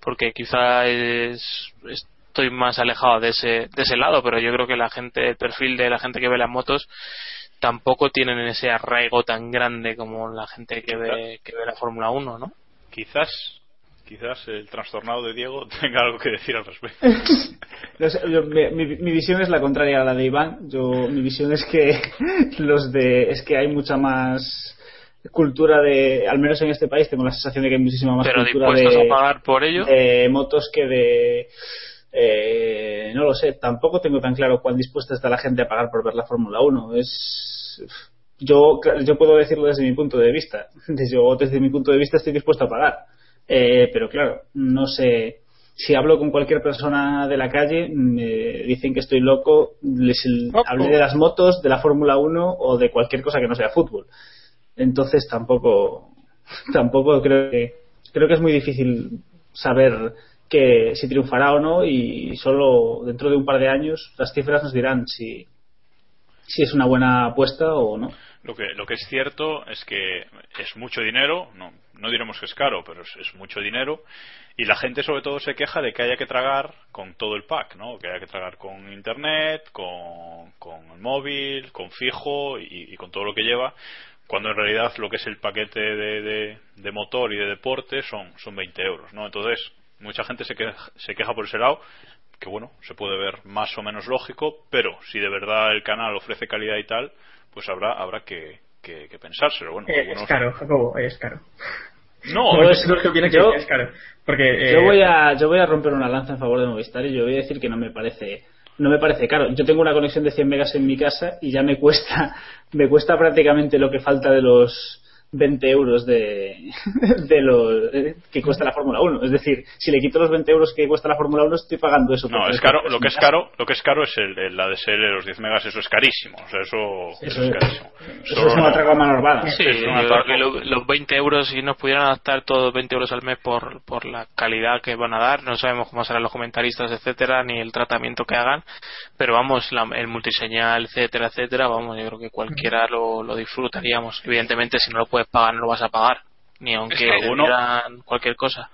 Porque quizá es, estoy más alejado de ese, de ese lado. Pero yo creo que la gente, el perfil de la gente que ve las motos tampoco tienen ese arraigo tan grande como la gente que ve, que ve la Fórmula 1, ¿no? Quizás, quizás el trastornado de Diego tenga algo que decir al respecto. Yo- mi- mi visión es la contraria a la de Iván. Yo, mi visión es que los de es que hay mucha más cultura de, al menos en este país, tengo la sensación de que hay muchísima más Pero cultura de, a pagar por ello. de motos que de eh, no lo sé, tampoco tengo tan claro cuán dispuesta está la gente a pagar por ver la Fórmula 1. Es yo yo puedo decirlo desde mi punto de vista. Yo desde mi punto de vista estoy dispuesto a pagar. Eh, pero claro, no sé si hablo con cualquier persona de la calle, me dicen que estoy loco, les hablé de las motos, de la Fórmula 1 o de cualquier cosa que no sea fútbol. Entonces tampoco tampoco creo que creo que es muy difícil saber que si triunfará o no y solo dentro de un par de años las cifras nos dirán si si es una buena apuesta o no. Lo que, lo que es cierto es que es mucho dinero, no, no diremos que es caro, pero es, mucho dinero, y la gente sobre todo se queja de que haya que tragar con todo el pack, ¿no? Que haya que tragar con internet, con, con el móvil, con fijo y con todo lo que lleva, cuando en realidad lo que es el paquete de, de- de motor y de deporte son, son 20 euros, ¿no? Entonces, mucha gente se queja, se queja por ese lado, que bueno, se puede ver más o menos lógico, pero si de verdad el canal ofrece calidad y tal, pues habrá habrá que, que, que pensárselo. Bueno, Eh, algunos- es caro, Jacobo, es caro. No, No, es- es lo que viene que yo- es caro. Porque, eh, Yo voy a yo voy a romper una lanza en favor de Movistar y yo voy a decir que no me parece no me parece caro. Yo tengo una conexión de 100 megas en mi casa y ya me cuesta me cuesta prácticamente lo que falta de los 20 euros de, de los que cuesta la Fórmula 1. Es decir, si le quito los 20 euros que cuesta la Fórmula 1 estoy pagando eso. No, es caro, lo que es caro, lo que es caro es el, el ADSL de los 10 megas, eso es carísimo, o sea, eso, eso Eso es carísimo. eso Solo es un no- atraco a mano armada. Sí, lo- los 20 euros, si nos pudieran adaptar todos 20 euros al mes por, por la calidad que van a dar, no sabemos cómo serán los comentaristas, etcétera, ni el tratamiento que hagan, pero vamos, la- el multiseñal, etcétera, etcétera, vamos, yo creo que cualquiera lo, lo disfrutaríamos. Evidentemente, si no lo puedes pagar, no lo vas a pagar, ni aunque Es que dieran cualquier cosa.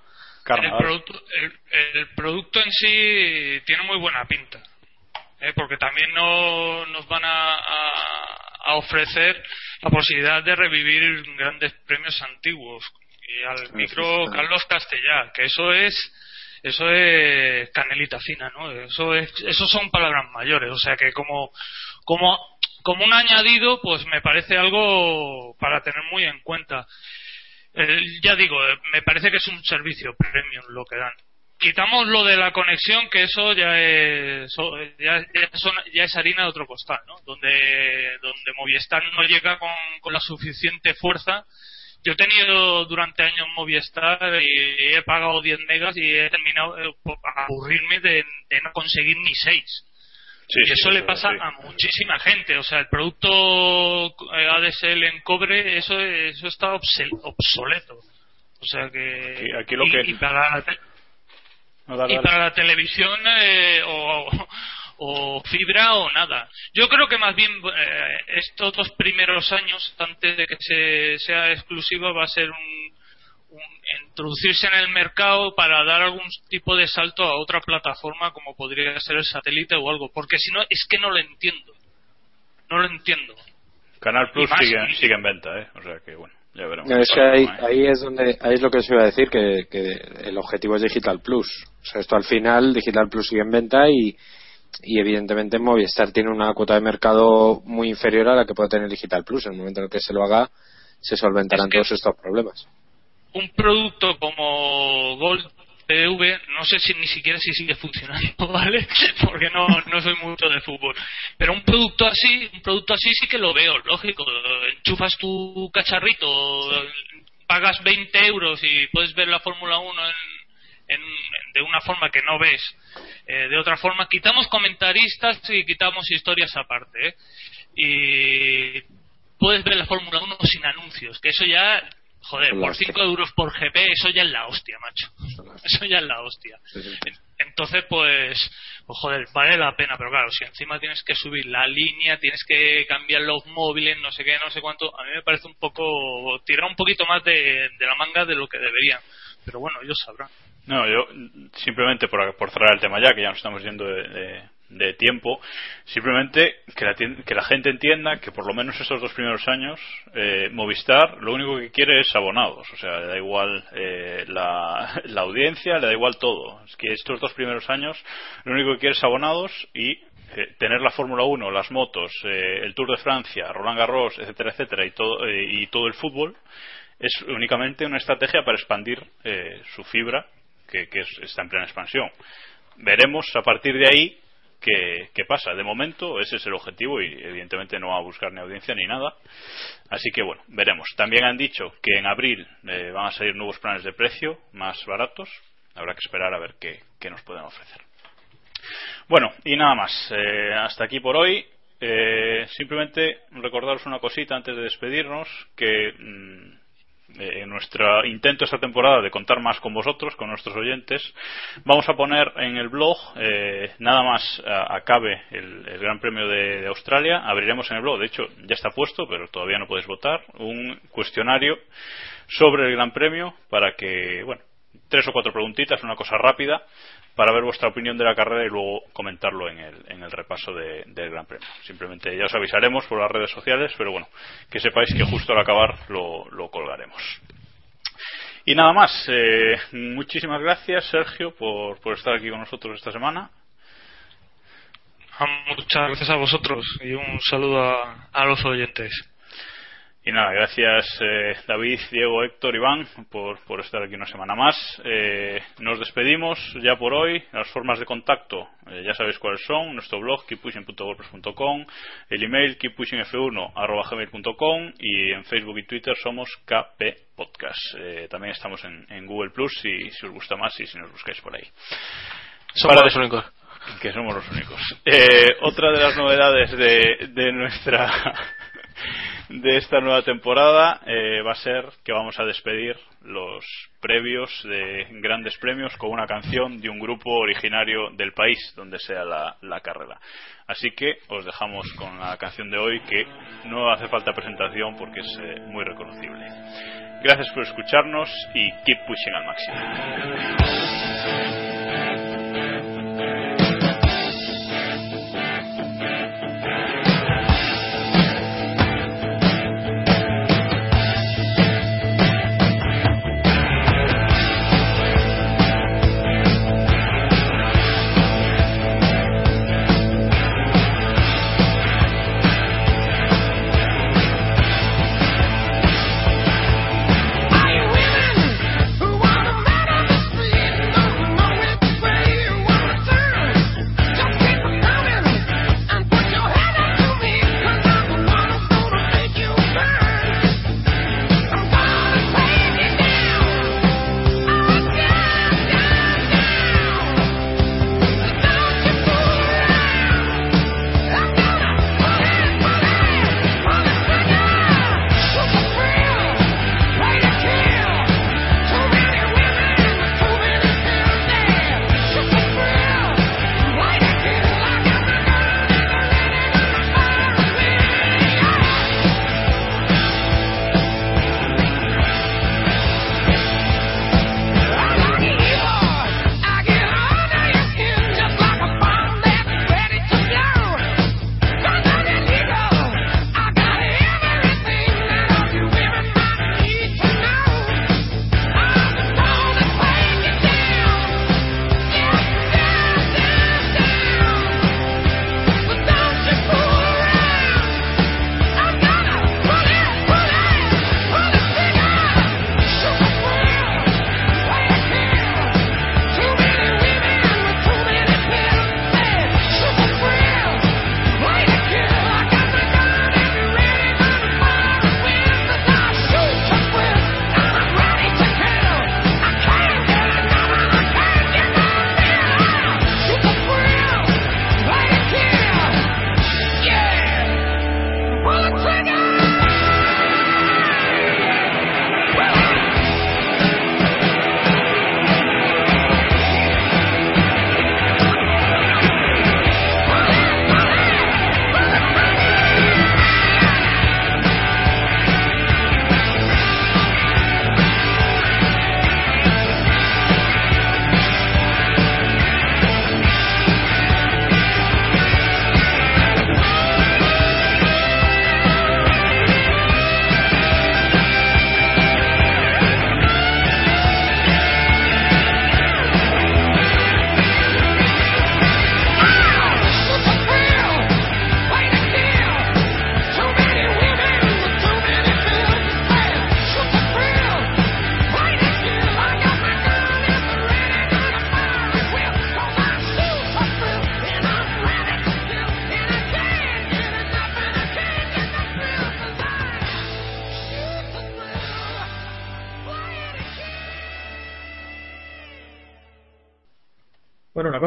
El producto, el, el producto en sí tiene muy buena pinta. ¿eh? Porque también no, nos van a, a- a ofrecer la posibilidad de revivir grandes premios antiguos. y al micro Carlos Castellá, que eso es eso es canelita fina, ¿no? Eso es, eso son palabras mayores, o sea que como como como un añadido, pues me parece algo para tener muy en cuenta. Eh, ya digo, eh, me parece que es un servicio premium lo que dan. Quitamos lo de la conexión, que eso ya es, ya, ya es harina de otro costal, ¿no? Donde, donde Movistar no llega con, la suficiente fuerza yo he tenido durante años Movistar y he pagado 10 megas y he terminado eh, aburrirme de, no conseguir ni 6. Y eso le pasa a muchísima gente. O sea, el producto eh, ADSL en cobre, eso, eso está obsoleto. O sea que. Aquí, lo que... y para la, y para la televisión eh, o, o fibra o nada. Yo creo que más bien eh, estos dos primeros años, antes de que se, sea exclusivo, va a ser un, introducirse en el mercado para dar algún tipo de salto a otra plataforma como podría ser el satélite o algo, porque si no, es que no lo entiendo. No lo entiendo. Canal Plus sigue, sigue, en venta, ¿eh? O sea que bueno. Ya veremos. es que ahí, ahí, es donde ahí es lo que se iba a decir que, que el objetivo es Digital Plus o sea esto al final Digital Plus sigue en venta y, y evidentemente Movistar tiene una cuota de mercado muy inferior a la que puede tener Digital Plus. En el momento en el que se lo haga, se solventarán todos estos problemas. Un producto como Gold TV, no sé si ni siquiera si sigue funcionando, ¿vale? Porque no, no soy mucho de fútbol. Pero un producto así, un producto así sí que lo veo, lógico. Enchufas tu cacharrito, pagas 20 euros y puedes ver la Fórmula 1 en de una forma que no ves eh, de otra forma. Quitamos comentaristas y quitamos historias aparte. ¿eh? Y puedes ver la Fórmula 1 sin anuncios, que eso ya, joder, por 5 euros por GP, eso ya es la hostia, macho. Eso ya es la hostia. Entonces, pues, pues, joder, vale la pena, pero claro, si encima tienes que subir la línea, tienes que cambiar los móviles, no sé qué, no sé cuánto, a mí me parece un poco, tirar un poquito más de, de la manga de lo que deberían. Pero bueno, ellos sabrán. No, yo simplemente por, por cerrar el tema ya, que ya nos estamos yendo de, tiempo, simplemente que la, que la, gente entienda que por lo menos esos dos primeros años eh, Movistar lo único que quiere es abonados, o sea, le da igual eh, la, la, audiencia, le da igual todo. Es que estos dos primeros años lo único que quiere es abonados y eh, tener la Fórmula 1, las motos, el Tour de Francia, Roland Garros, etcétera, etcétera, y todo, y todo el fútbol es únicamente una estrategia para expandir su fibra que, está en plena expansión. Veremos a partir de ahí qué, pasa. De momento ese es el objetivo y evidentemente no va a buscar ni audiencia ni nada. Así que bueno, veremos. También han dicho que en abril eh, van a salir nuevos planes de precio más baratos. Habrá que esperar a ver qué, nos pueden ofrecer. Bueno, y nada más. Eh, hasta aquí por hoy. Eh, simplemente recordaros una cosita antes de despedirnos que mm, en nuestro intento esta temporada de contar más con vosotros, con nuestros oyentes, vamos a poner en el blog, eh, nada más acabe el, Gran Premio de, Australia, abriremos en el blog, de hecho ya está puesto, pero todavía no podéis votar, un cuestionario sobre el Gran Premio para que, bueno, tres o cuatro preguntitas, una cosa rápida, para ver vuestra opinión de la carrera y luego comentarlo en el, en el repaso del Gran Premio. Simplemente ya os avisaremos por las redes sociales, pero bueno, que sepáis que justo al acabar lo, colgaremos. Y nada más, eh, muchísimas gracias Sergio por, por estar aquí con nosotros esta semana. Ah, muchas gracias a vosotros y un saludo a los oyentes. Y nada, gracias eh, David, Diego, Héctor, Iván por, por estar aquí una semana más. Eh, nos despedimos ya por hoy. Las formas de contacto eh, ya sabéis cuáles son. Nuestro blog keeppushing.wordpress.com, el email keeppushingf1.gmail.com y en Facebook y Twitter somos KP Podcast. también estamos en, Google Plus si, si os gusta más y si nos buscáis por ahí. Somos los únicos. Que somos los únicos. otra de las novedades de, de nuestra de esta nueva temporada eh, va a ser que vamos a despedir los previos de grandes premios con una canción de un grupo originario del país donde sea la, carrera. Así que os dejamos con la canción de hoy que no hace falta presentación porque es eh, muy reconocible. Gracias por escucharnos y keep pushing al máximo.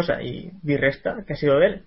Cosa, y Resta, que ha sido de él.